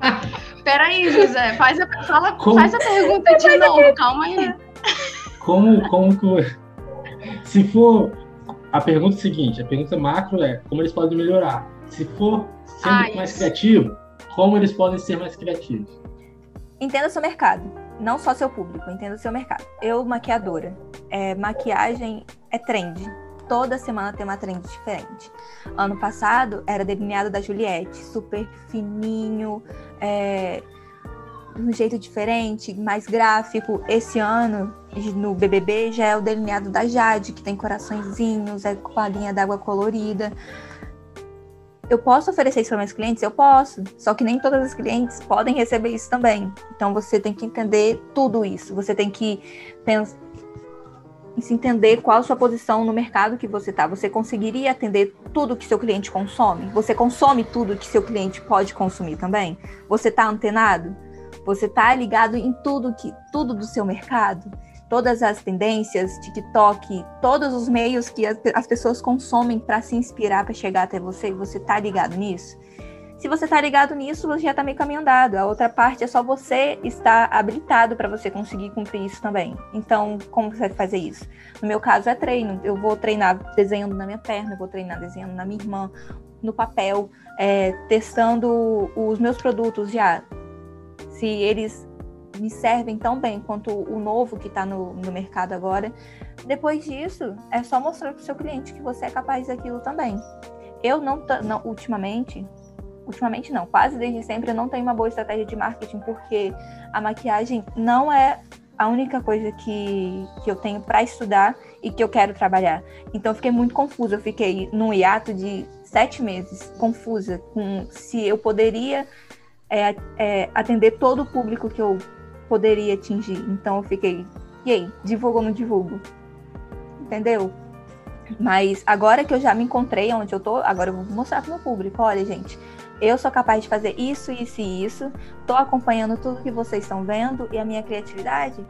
*laughs* Peraí, José, faz a, fala, faz a pergunta de novo, calma aí. Como, como que. Se for. A pergunta é a seguinte: a pergunta macro é como eles podem melhorar. Se for sendo ah, mais criativo, como eles podem ser mais criativos? Entenda seu mercado, não só seu público, entenda seu mercado. Eu, maquiadora, é, maquiagem é trend toda semana tem uma trend diferente. Ano passado era delineado da Juliette, super fininho, é, um jeito diferente, mais gráfico. Esse ano, no BBB, já é o delineado da Jade, que tem coraçõezinhos, é com a linha d'água colorida. Eu posso oferecer isso para meus clientes? Eu posso. Só que nem todas as clientes podem receber isso também. Então você tem que entender tudo isso. Você tem que pensar se entender qual a sua posição no mercado que você está. Você conseguiria atender tudo que seu cliente consome? Você consome tudo que seu cliente pode consumir também? Você está antenado? Você está ligado em tudo que tudo do seu mercado? Todas as tendências, TikTok, todos os meios que as, as pessoas consomem para se inspirar para chegar até você, você está ligado nisso? Se você está ligado nisso, você já está meio caminho andado. A outra parte é só você estar habilitado para você conseguir cumprir isso também. Então, como você vai fazer isso? No meu caso, é treino. Eu vou treinar desenhando na minha perna, eu vou treinar desenhando na minha irmã, no papel, é, testando os meus produtos já. Se eles me servem tão bem quanto o novo que está no, no mercado agora. Depois disso, é só mostrar para o seu cliente que você é capaz daquilo também. Eu não, não ultimamente, ultimamente não, quase desde sempre eu não tenho uma boa estratégia de marketing porque a maquiagem não é a única coisa que, que eu tenho para estudar e que eu quero trabalhar. Então eu fiquei muito confusa, eu fiquei num hiato de sete meses, confusa com se eu poderia é, é, atender todo o público que eu poderia atingir. Então eu fiquei, e aí, divulgo ou não divulgo? Entendeu? Mas agora que eu já me encontrei onde eu tô, agora eu vou mostrar pro meu público, olha, gente, eu sou capaz de fazer isso, isso e isso. Tô acompanhando tudo que vocês estão vendo e a minha criatividade,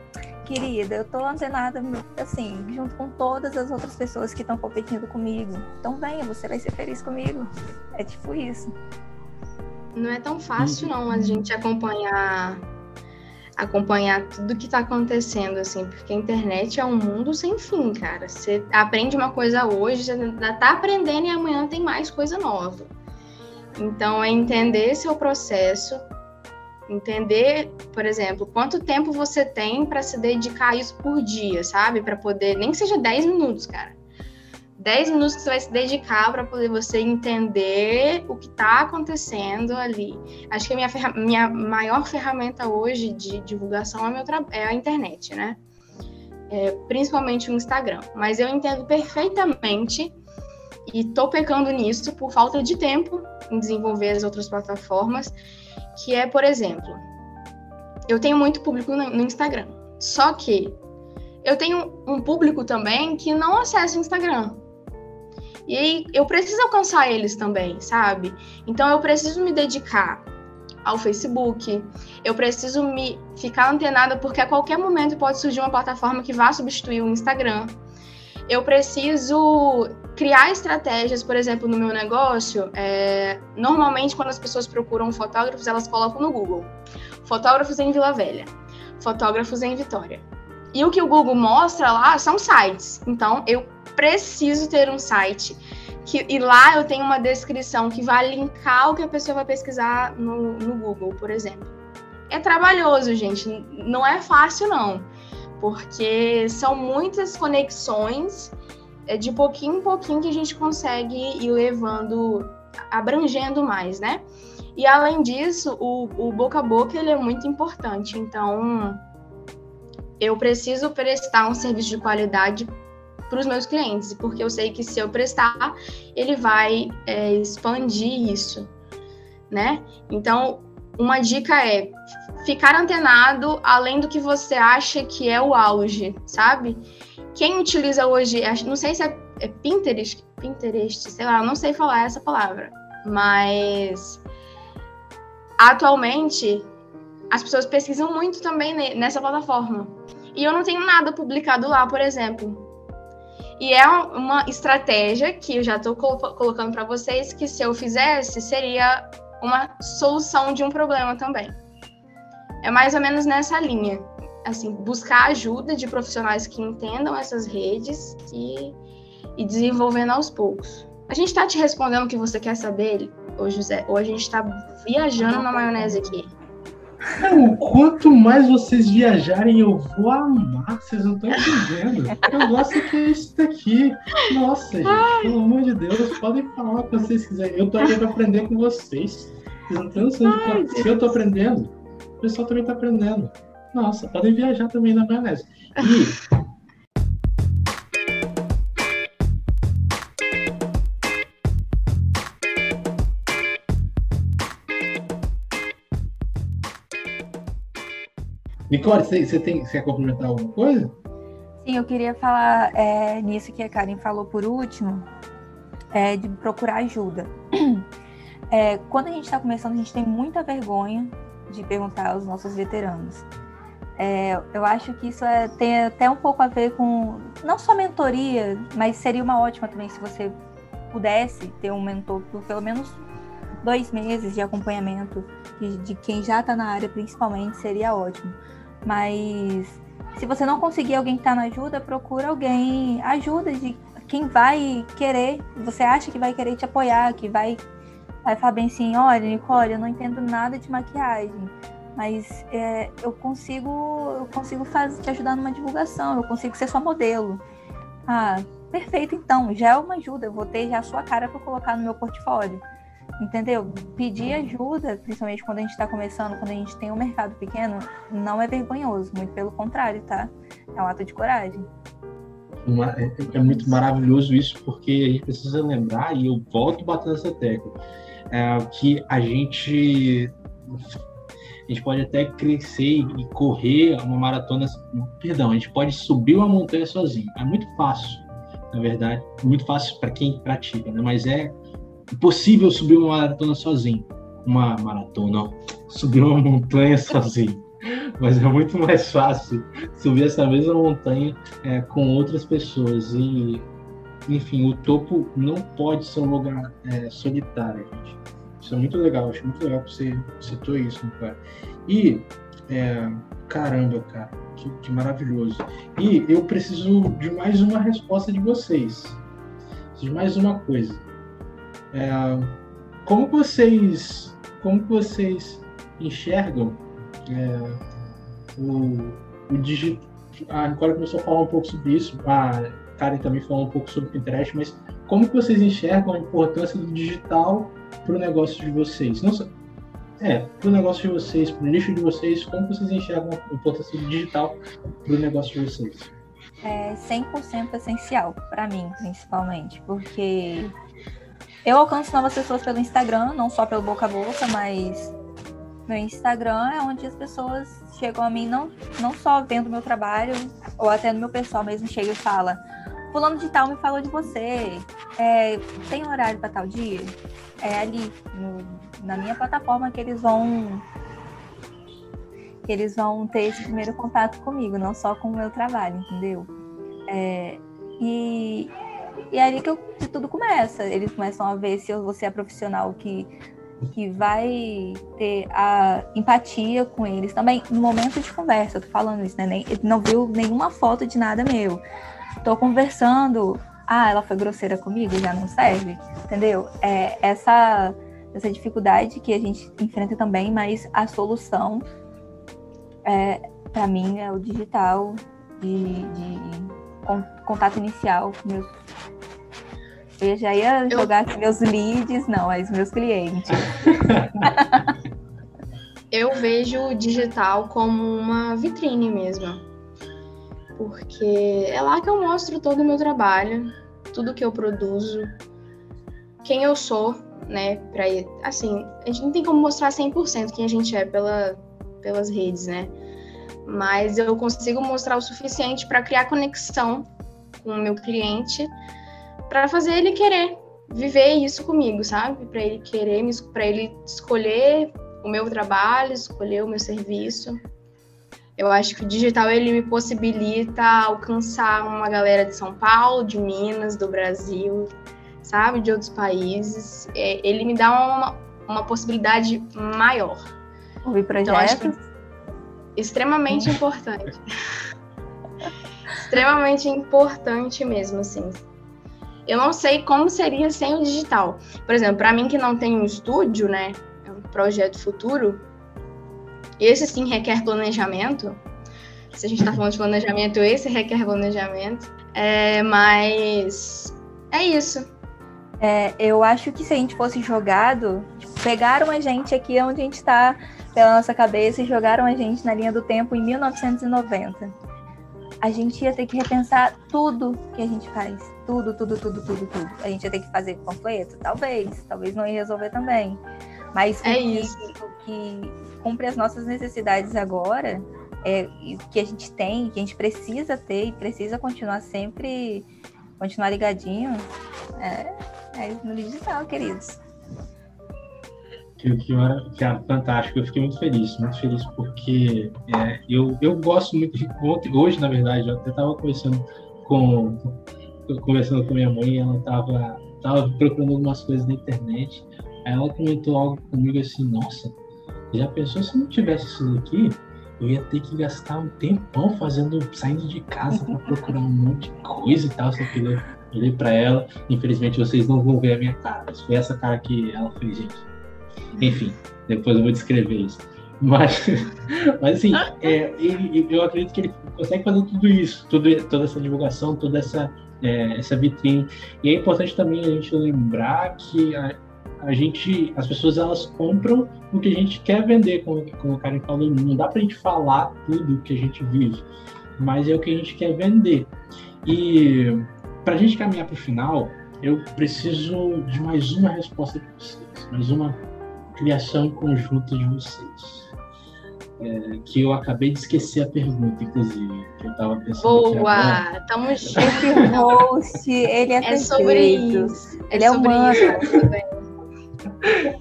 querida, eu tô antenada assim, junto com todas as outras pessoas que estão competindo comigo. Então venha, você vai ser feliz comigo. É tipo isso. não é tão fácil não a gente acompanhar acompanhar tudo que está acontecendo, assim, porque a internet é um mundo sem fim, cara. Você aprende uma coisa hoje, você ainda tá aprendendo e amanhã tem mais coisa nova. Então, é entender seu processo, entender, por exemplo, quanto tempo você tem para se dedicar a isso por dia, sabe? Para poder, nem que seja 10 minutos, cara. 10 minutos que você vai se dedicar para poder você entender o que está acontecendo ali. Acho que a minha, minha maior ferramenta hoje de divulgação é, meu é a internet, né? É, principalmente o Instagram. Mas eu entendo perfeitamente e estou pecando nisso por falta de tempo em desenvolver as outras plataformas, que é, por exemplo, eu tenho muito público no, no Instagram. Só que eu tenho um público também que não acessa o Instagram. E eu preciso alcançar eles também, sabe? Então eu preciso me dedicar ao Facebook, eu preciso me ficar antenada porque a qualquer momento pode surgir uma plataforma que vá substituir o Instagram. Eu preciso criar estratégias, por exemplo, no meu negócio. É... Normalmente, quando as pessoas procuram fotógrafos, elas colocam no Google: fotógrafos em Vila Velha, fotógrafos em Vitória. E o que o Google mostra lá são sites. Então, eu preciso ter um site que, e lá eu tenho uma descrição que vai linkar o que a pessoa vai pesquisar no, no Google, por exemplo. É trabalhoso, gente, não é fácil não, porque são muitas conexões, é de pouquinho em pouquinho que a gente consegue ir levando, abrangendo mais, né? E além disso, o, o boca a boca ele é muito importante, então eu preciso prestar um serviço de qualidade para os meus clientes, porque eu sei que se eu prestar, ele vai é, expandir isso, né? Então, uma dica é ficar antenado além do que você acha que é o auge, sabe? Quem utiliza hoje, não sei se é, é Pinterest, Pinterest, sei lá, não sei falar essa palavra, mas atualmente as pessoas pesquisam muito também nessa plataforma. E eu não tenho nada publicado lá, por exemplo. E é uma estratégia que eu já estou colocando para vocês que se eu fizesse seria uma solução de um problema também. É mais ou menos nessa linha, assim, buscar ajuda de profissionais que entendam essas redes e, e desenvolvendo aos poucos. A gente está te respondendo o que você quer saber, ô José, ou a gente está viajando na maionese aqui? Não, quanto mais vocês viajarem, eu vou amar. Vocês não estão entendendo. Eu gosto que é isso daqui. Nossa, gente, Ai. pelo amor de Deus, podem falar o que vocês quiserem. Eu tô aqui para aprender com vocês. Vocês não estão noção de Se eu tô aprendendo, o pessoal também tá aprendendo. Nossa, podem viajar também na maionese. E Nicole, você, tem, você quer complementar alguma coisa? Sim, eu queria falar é, nisso que a Karen falou por último, é, de procurar ajuda. *clears throat* É, quando a gente está começando, a gente tem muita vergonha de perguntar aos nossos veteranos. É, eu acho que isso é, tem até um pouco a ver com, não só mentoria, mas seria uma ótima também se você pudesse ter um mentor por pelo menos dois meses de acompanhamento de, de quem já está na área, principalmente, seria ótimo. Mas se você não conseguir alguém que está na ajuda, procura alguém, ajuda de quem vai querer, você acha que vai querer te apoiar, que vai, vai falar bem assim, olha, Nicole, eu não entendo nada de maquiagem, mas é, eu consigo, eu consigo fazer, te ajudar numa divulgação, eu consigo ser sua modelo. Ah, perfeito, então, já é uma ajuda, eu vou ter já a sua cara para colocar no meu portfólio. Entendeu? Pedir ajuda, principalmente quando a gente está começando, quando a gente tem um mercado pequeno, não é vergonhoso, muito pelo contrário, tá? É um ato de coragem. Uma, é, é, muito maravilhoso isso, porque a gente precisa lembrar, e eu volto batendo essa tecla, é, que a gente a gente pode até crescer e correr uma maratona, perdão, a gente pode subir uma montanha sozinho. É muito fácil, na verdade, muito fácil para quem pratica, né? Mas é impossível subir uma maratona sozinho. Uma maratona, subir uma montanha *laughs* sozinho. Mas é muito mais fácil subir essa mesma montanha é, com outras pessoas. E, enfim, o topo não pode ser um lugar é, solitário, gente. Isso é muito legal, acho muito legal que você citou isso, né, cara. E, é, caramba, cara, que, que, maravilhoso. E eu preciso de mais uma resposta de vocês. De mais uma coisa. É, como vocês, como vocês enxergam é, o, o digital? A Nicole começou a falar um pouco sobre isso, a Karen também falou um pouco sobre o Pinterest, mas como vocês enxergam a importância do digital para o negócio de vocês? Não só, é, para o negócio de vocês, para o nicho de vocês, como vocês enxergam a importância do digital para o negócio de vocês? É 100% essencial, para mim, principalmente, porque eu alcanço novas pessoas pelo Instagram, não só pelo boca a boca, mas meu Instagram é onde as pessoas chegam a mim não, não só vendo meu trabalho, ou até no meu pessoal mesmo chega e fala, fulano de tal me falou de você, é, tem horário para tal dia? É ali, no, na minha plataforma que eles vão que eles vão ter esse primeiro contato comigo, não só com o meu trabalho, entendeu? É, e, e é ali que, eu, que, tudo começa. Eles começam a ver se ser a profissional que, que vai ter a empatia com eles também no momento de conversa. Eu tô falando isso, né? Nem, não viu nenhuma foto de nada meu. Tô conversando. Ah, ela foi grosseira comigo, já não serve, entendeu? É essa essa dificuldade que a gente enfrenta também, mas a solução, é, para mim, é o digital, de, de contato inicial com meus. Eu já ia jogar eu... meus leads, não, mas meus clientes. *laughs* eu vejo o digital como uma vitrine mesmo. Porque é lá que eu mostro todo o meu trabalho, tudo que eu produzo, quem eu sou, né? Pra, assim, a gente não tem como mostrar 100% quem a gente é pela, pelas redes, né? Mas eu consigo mostrar o suficiente para criar conexão com o meu cliente, para fazer ele querer viver isso comigo, sabe? Para ele querer, para ele escolher o meu trabalho, escolher o meu serviço. Eu acho que o digital ele me possibilita alcançar uma galera de São Paulo, de Minas, do Brasil, sabe, de outros países, é, ele me dá uma, uma possibilidade maior. Ouvir projetos? Então, extremamente importante. *laughs* extremamente importante mesmo, assim. Eu não sei como seria sem o digital. Por exemplo, para mim que não tem um estúdio, né, é um projeto futuro, esse sim requer planejamento. Se a gente está falando de planejamento, esse requer planejamento. É, mas é isso. É, eu acho que se a gente fosse jogado, tipo, pegaram a gente aqui onde a gente está pela nossa cabeça e jogaram a gente na linha do tempo em 1990. A gente ia ter que repensar tudo que a gente faz. Tudo, tudo, tudo, tudo, tudo. A gente ia ter que fazer completo? Talvez. Talvez não ia resolver também. Mas é o, isso. Que, o que cumpre as nossas necessidades agora, é, o que a gente tem, que a gente precisa ter e precisa continuar sempre, continuar ligadinho, é, é no digital, queridos. Que, que, que é fantástico, eu fiquei muito feliz, muito feliz porque é, eu, eu gosto muito ontem, hoje na verdade, eu até estava conversando com conversando com minha mãe, ela estava tava procurando algumas coisas na internet, aí ela comentou algo comigo assim, nossa, já pensou se não tivesse isso daqui, eu ia ter que gastar um tempão fazendo, saindo de casa para procurar um monte de coisa e tal, só que olhei para ela. Infelizmente vocês não vão ver a minha cara, mas foi essa cara que ela fez, gente. Enfim, depois eu vou descrever isso. Mas, *laughs* mas assim, é, ele, eu acredito que ele consegue fazer tudo isso, tudo, toda essa divulgação, toda essa, é, essa vitrine. E é importante também a gente lembrar que a, a gente, as pessoas elas compram o que a gente quer vender, como, como o Karen falou. Não dá para a gente falar tudo que a gente vive, mas é o que a gente quer vender. E para a gente caminhar para o final, eu preciso de mais uma resposta de vocês, mais uma criação conjunta de vocês. É, que eu acabei de esquecer a pergunta, inclusive, que eu estava pensando. Boa! Estamos Esse host, ele é, é sobre isso. Ele é, é humano.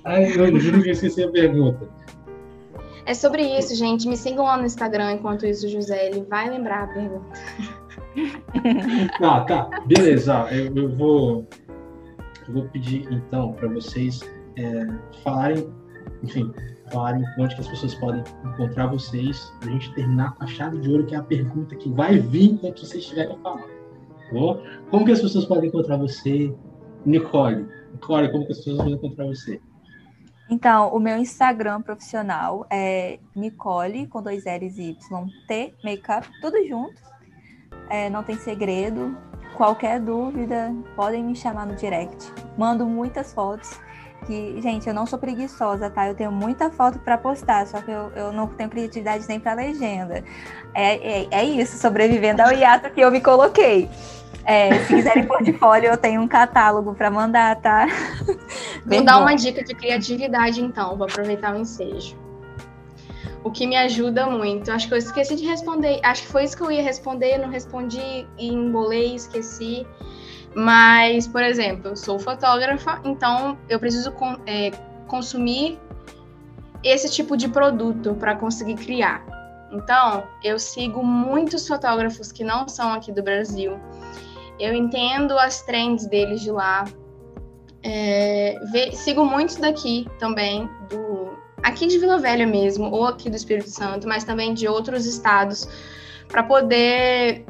Ai, eu juro que eu esqueci a pergunta. É sobre isso, gente. Me sigam lá no Instagram enquanto isso, José. Ele vai lembrar a pergunta. *laughs* Ah, tá. Beleza. Eu, eu vou, eu vou pedir então para vocês é, falarem, enfim, falarem onde que as pessoas podem encontrar vocês, a gente terminar com a chave de ouro, que é a pergunta que vai vir enquanto vocês estiverem falando. Bom? Como que as pessoas podem encontrar você, Nicole? Nicole, como que as pessoas podem encontrar você? Então, o meu Instagram profissional é Nicole, com dois L's e Y, T, Makeup, tudo junto. É, não tem segredo. Qualquer dúvida, podem me chamar no direct. Mando muitas fotos. Que, gente, eu não sou preguiçosa, tá? Eu tenho muita foto para postar, só que eu, eu não tenho criatividade nem para legenda. É, é, é isso, sobrevivendo ao hiato que eu me coloquei. É, se quiserem portfólio, eu tenho um catálogo para mandar, tá? Vou dar uma dica de criatividade, então, vou aproveitar o ensejo. O que me ajuda muito. Acho que eu esqueci de responder. Acho que foi isso que eu ia responder, não respondi embolei, esqueci. Mas, por exemplo, eu sou fotógrafa, então eu preciso é, consumir esse tipo de produto para conseguir criar. Então, eu sigo muitos fotógrafos que não são aqui do Brasil. Eu entendo as trends deles de lá. É, ve, sigo muitos daqui também, do, aqui de Vila Velha mesmo, ou aqui do Espírito Santo, mas também de outros estados, para poder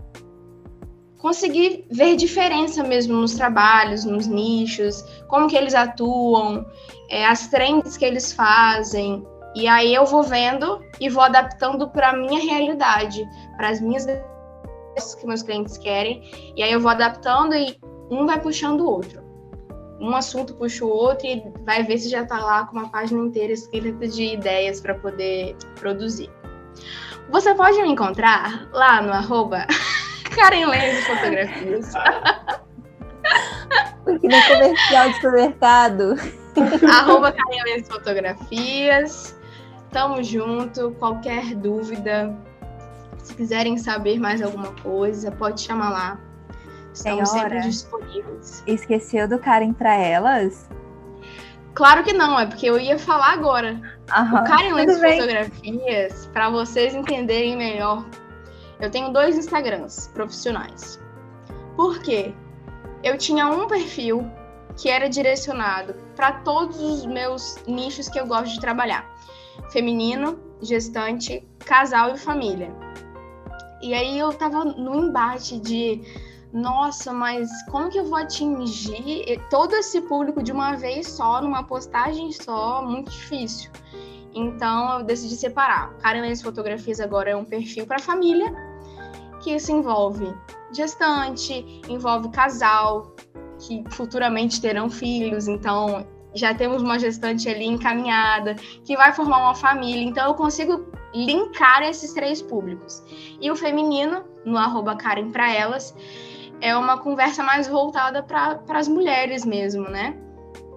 conseguir ver diferença mesmo nos trabalhos, nos nichos, como que eles atuam, é, as trends que eles fazem. E aí eu vou vendo e vou adaptando para a minha realidade, para as minhas que meus clientes querem. E aí eu vou adaptando e um vai puxando o outro. Um assunto puxa o outro e vai ver se já está lá com uma página inteira escrita de ideias para poder produzir. Você pode me encontrar lá no arroba Karen Lenz Fotografias. *laughs* Porque no comercial de supermercado. *laughs* arroba Karen Lenz Fotografias. Tamo junto. Qualquer dúvida, se quiserem saber mais alguma coisa, pode chamar lá. Estamos Senhora, sempre disponíveis. Esqueceu do Karen para elas? Claro que não, é porque eu ia falar agora. Aham, o Karen Lens Fotografias, para vocês entenderem melhor, eu tenho dois Instagrams profissionais. Por quê? Eu tinha um perfil que era direcionado para todos os meus nichos que eu gosto de trabalhar: feminino, gestante, casal e família. E aí eu tava no embate de nossa, mas como que eu vou atingir todo esse público de uma vez só, numa postagem só? Muito difícil. Então eu decidi separar. Karen Lens Fotografias agora é um perfil para família que isso envolve gestante, envolve casal, que futuramente terão filhos, então já temos uma gestante ali encaminhada, que vai formar uma família, então eu consigo linkar esses três públicos. E o feminino, no arroba Karen para elas, é uma conversa mais voltada para as mulheres mesmo, né?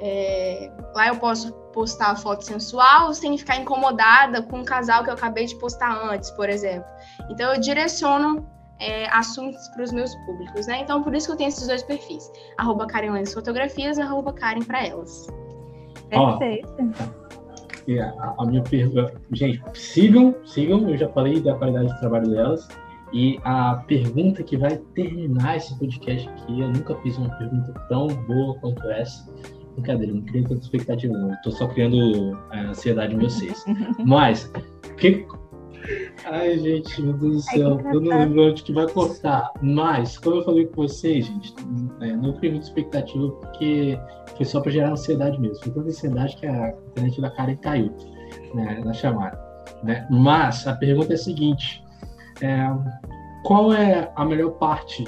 É, lá eu posso postar foto sensual sem ficar incomodada com o casal que eu acabei de postar antes, por exemplo. Então eu direciono é, assuntos para os meus públicos, né? Então, por isso que eu tenho esses dois perfis. Arroba Karen Lens Fotografias e arroba Karen para elas. Perfeito. Oh, a, a, minha pergunta... Gente, sigam, sigam. Eu já falei da qualidade do trabalho delas. E a pergunta que vai terminar esse podcast aqui, eu nunca fiz uma pergunta tão boa quanto essa. Brincadeira, não crio tanta expectativa, não. Estou só criando a é, ansiedade em vocês. *laughs* Mas, que, Ai, gente, meu Deus do céu, eu não lembro onde que vai cortar. Mas, como eu falei com vocês, gente, é, não criei muita expectativa porque foi só para gerar ansiedade mesmo. Foi tanta ansiedade que a internet da Karen caiu né, na chamada. Né? Mas a pergunta é a seguinte: é, qual é a melhor parte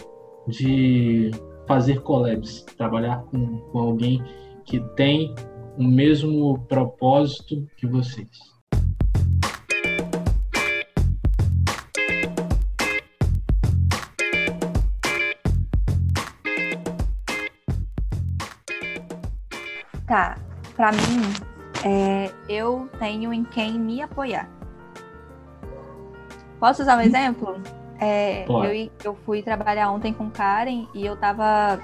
de fazer collabs, trabalhar com, com alguém que tem o mesmo propósito que vocês? Tá, pra mim, é, eu tenho em quem me apoiar. Posso usar um exemplo? É, eu, eu fui trabalhar ontem com Karen e eu tava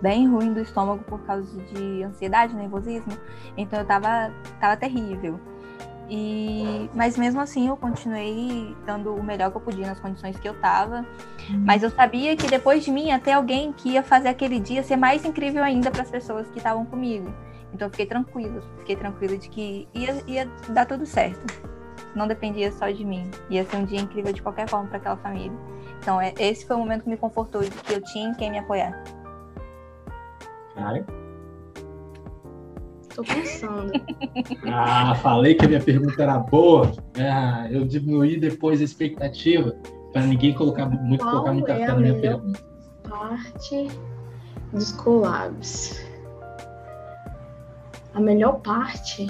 bem ruim do estômago por causa de ansiedade, nervosismo. Então eu tava, tava terrível. E, mas mesmo assim eu continuei dando o melhor que eu podia nas condições que eu tava. Uhum. Mas eu sabia que depois de mim ter alguém que ia fazer aquele dia ser mais incrível ainda para as pessoas que estavam comigo. Então eu fiquei tranquila, fiquei tranquila de que ia, ia dar tudo certo. Não dependia só de mim. Ia ser um dia incrível de qualquer forma para aquela família. Então é, esse foi o momento que me confortou de que eu tinha em quem me apoiar. Cara. Tô pensando. *laughs* Ah, falei que a minha pergunta era boa. Ah, eu diminuí depois a expectativa para ninguém colocar muito Qual colocar muita é fé na minha melhor pergunta. parte dos collabs. A melhor parte.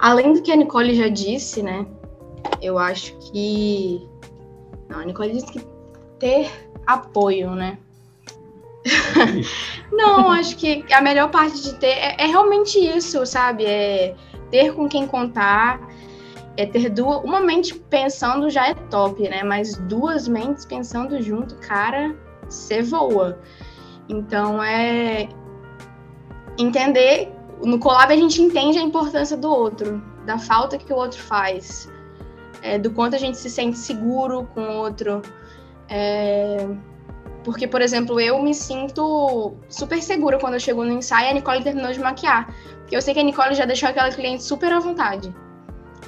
Além do que a Nicole já disse, né? Eu acho que. Não, a Nicole disse que ter apoio, né? *laughs* Não, acho que a melhor parte de ter é, é realmente isso, sabe? É ter com quem contar, é ter duas. Uma mente pensando já é top, né? Mas duas mentes pensando junto, cara, você voa. Então é entender. No collab a gente entende a importância do outro, da falta que o outro faz, é, do quanto a gente se sente seguro com o outro. É, porque, por exemplo, eu me sinto super segura quando eu chego no ensaio e a Nicole terminou de maquiar. Porque eu sei que a Nicole já deixou aquela cliente super à vontade.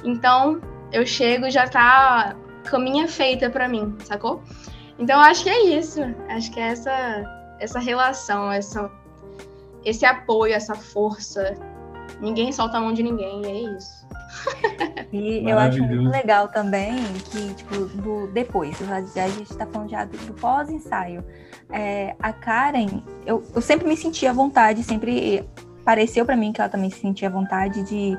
Então, eu chego já tá caminha feita para mim, sacou? Então, eu acho que é isso. Acho que é essa, essa relação, essa, esse apoio, essa força. Ninguém solta a mão de ninguém, é isso. E eu acho muito legal também que, tipo, do depois, a gente tá falando já do, do pós-ensaio. É, a Karen, eu, eu sempre me sentia à vontade, sempre pareceu para mim que ela também se sentia à vontade de.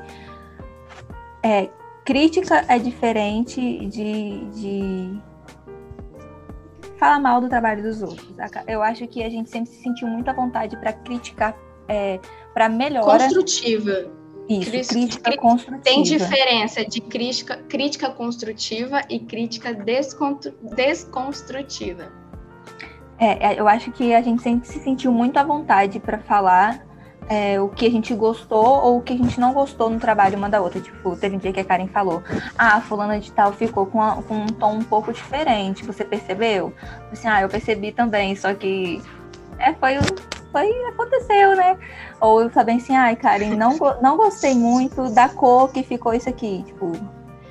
É, crítica é diferente de, de falar mal do trabalho dos outros. Eu acho que a gente sempre se sentiu muito à vontade para criticar, é, para melhora. Construtiva. Isso, crítica construtiva. Tem diferença de crítica, crítica construtiva e crítica desconstrutiva. É, eu acho que a gente sempre se sentiu muito à vontade para falar é, o que a gente gostou ou o que a gente não gostou no trabalho uma da outra. Tipo, teve um dia que a Karen falou: Ah, fulana de tal ficou com, a, com um tom um pouco diferente. Você percebeu? Assim, ah, eu percebi também, só que é, foi, foi aconteceu, né? Ou eu falei assim, ai, Karen, não, não gostei muito da cor que ficou isso aqui. Tipo,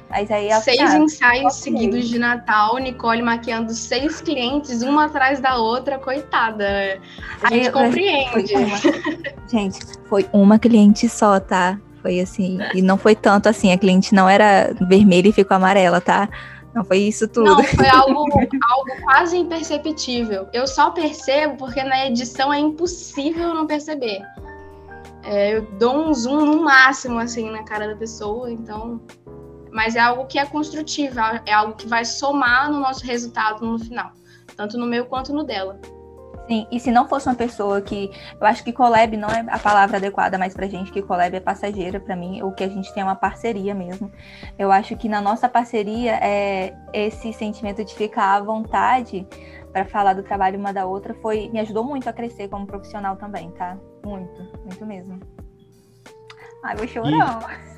mas aí ela, seis ah, ensaios seguidos de Natal, Nicole maquiando seis clientes, uma atrás da outra, coitada. A gente compreende. Foi *laughs* gente, foi uma cliente só, tá? Foi assim, e não foi tanto assim, a cliente não era vermelha e ficou amarela, tá? Não foi isso tudo. Não, foi *laughs* algo, algo quase imperceptível. Eu só percebo porque na edição é impossível não perceber. É, eu dou um zoom no máximo, assim, na cara da pessoa, então. Mas é algo que é construtivo, é algo que vai somar no nosso resultado no final, tanto no meu quanto no dela. Sim, e se não fosse uma pessoa que. Eu acho que collab não é a palavra adequada mais pra gente, que collab é passageira para mim, ou que a gente tem uma parceria mesmo. Eu acho que na nossa parceria é esse sentimento de ficar à vontade para falar do trabalho uma da outra foi me ajudou muito a crescer como profissional também, tá? Muito, muito mesmo. Ai, vou chorar. E...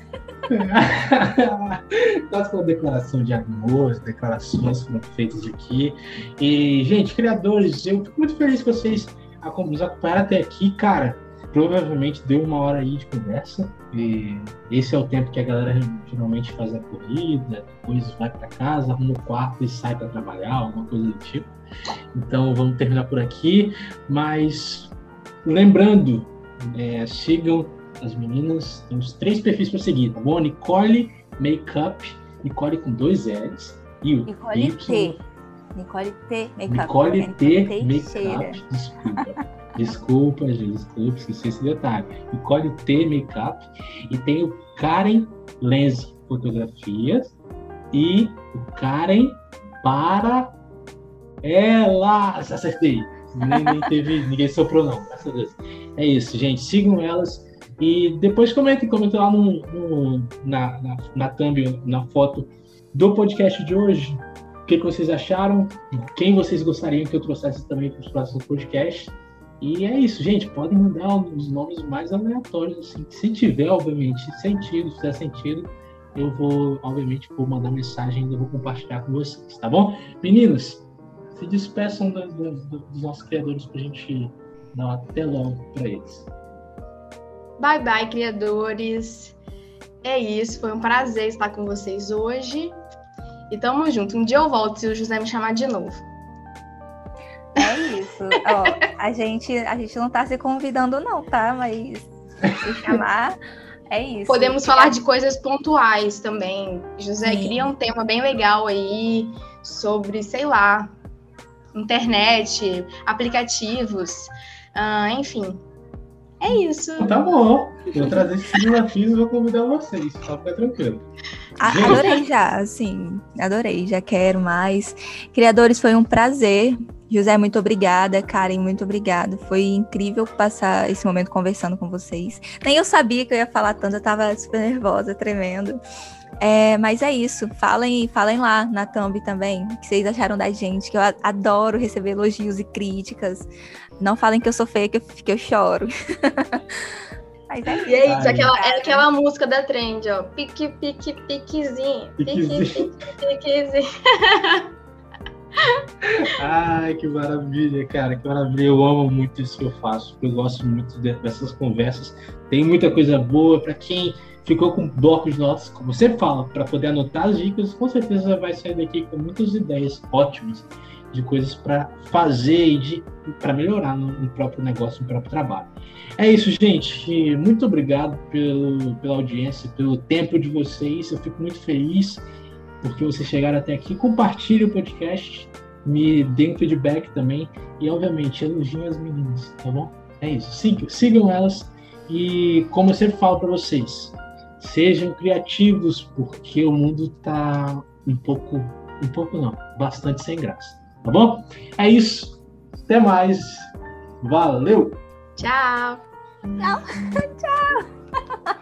Nós com a declaração de amor, declarações foram feitas aqui. E, gente, criadores, eu fico muito feliz que vocês nos acompanharam até aqui, cara. Provavelmente deu uma hora aí de conversa. E esse é o tempo que a galera geralmente faz a corrida, depois vai para casa, arruma o quarto e sai para trabalhar, alguma coisa do tipo. Então vamos terminar por aqui. Mas lembrando, é, sigam as meninas, tem os três perfis para seguir, tá bom? Nicole Makeup, Nicole com dois L's. E o Nicole y, T. Nicole T Makeup. Nicole T Makeup. Desculpa. Desculpa, gente, desculpa, esqueci esse detalhe. Nicole T Makeup. E tem o Karen Lens Fotografias. E o Karen para elas. Acertei. Nem, nem teve, ninguém soprou, não. Graças a Deus. É isso, gente. Sigam elas e depois comentem, comentem lá no, no, na, na, na thumb, na foto do podcast de hoje. O que, que vocês acharam? Quem vocês gostariam que eu trouxesse também para os próximos podcasts? E é isso, gente. Podem mandar os nomes mais aleatórios, assim. Se tiver, obviamente, sentido, se fizer sentido, eu vou, obviamente, vou mandar mensagem e vou compartilhar com vocês, tá bom? Meninos, se despeçam do, do, do, dos nossos criadores para a gente Dá um até logo para eles. Bye bye, criadores. É isso, foi um prazer estar com vocês hoje. E tamo junto. Um dia eu volto se o José me chamar de novo. É isso. Ó, a, gente, a gente não tá se convidando, não, tá? Mas se chamar. É isso. Podemos falar de coisas pontuais também. José, Sim. cria um tema bem legal aí sobre, sei lá, internet, aplicativos, uh, enfim. É isso. Tá bom. Vou trazer esses desafios e vou convidar vocês. Só ficar tranquilo. Adorei já, assim, adorei, já quero mais. Criadores, foi um prazer. José, muito obrigada. Karen, muito obrigada. Foi incrível passar esse momento conversando com vocês. Nem eu sabia que eu ia falar tanto, eu tava super nervosa, tremendo. É, mas é isso. Falem, falem lá na Thumb também o que vocês acharam da gente, que eu adoro receber elogios e críticas. Não falem que eu sou feia, que eu, que eu choro. *laughs* Mas é isso. E é isso, aquela, é aquela música da trend, ó. Pique, pique, piquezinho. Pique, pique, piquezinho. *laughs* Ai, que maravilha, cara, que maravilha. Eu amo muito isso que eu faço, eu gosto muito dessas conversas. Tem muita coisa boa para quem ficou com blocos de notas, como você fala, para poder anotar as dicas, com certeza vai sair daqui com muitas ideias ótimas de coisas para fazer e para melhorar no, no, próprio negócio, no próprio trabalho. É isso, gente. Muito obrigado pelo, pela audiência, pelo tempo de vocês. Eu fico muito feliz porque vocês chegaram até aqui. Compartilhe o podcast, me deem um feedback também e, obviamente, elogiem as meninas, tá bom? É isso. Sigam, sigam elas e, como eu sempre falo para vocês, sejam criativos porque o mundo tá um pouco, um pouco não, bastante sem graça. Tá bom? É isso. Até mais. Valeu! Tchau! Tchau! *laughs* Tchau!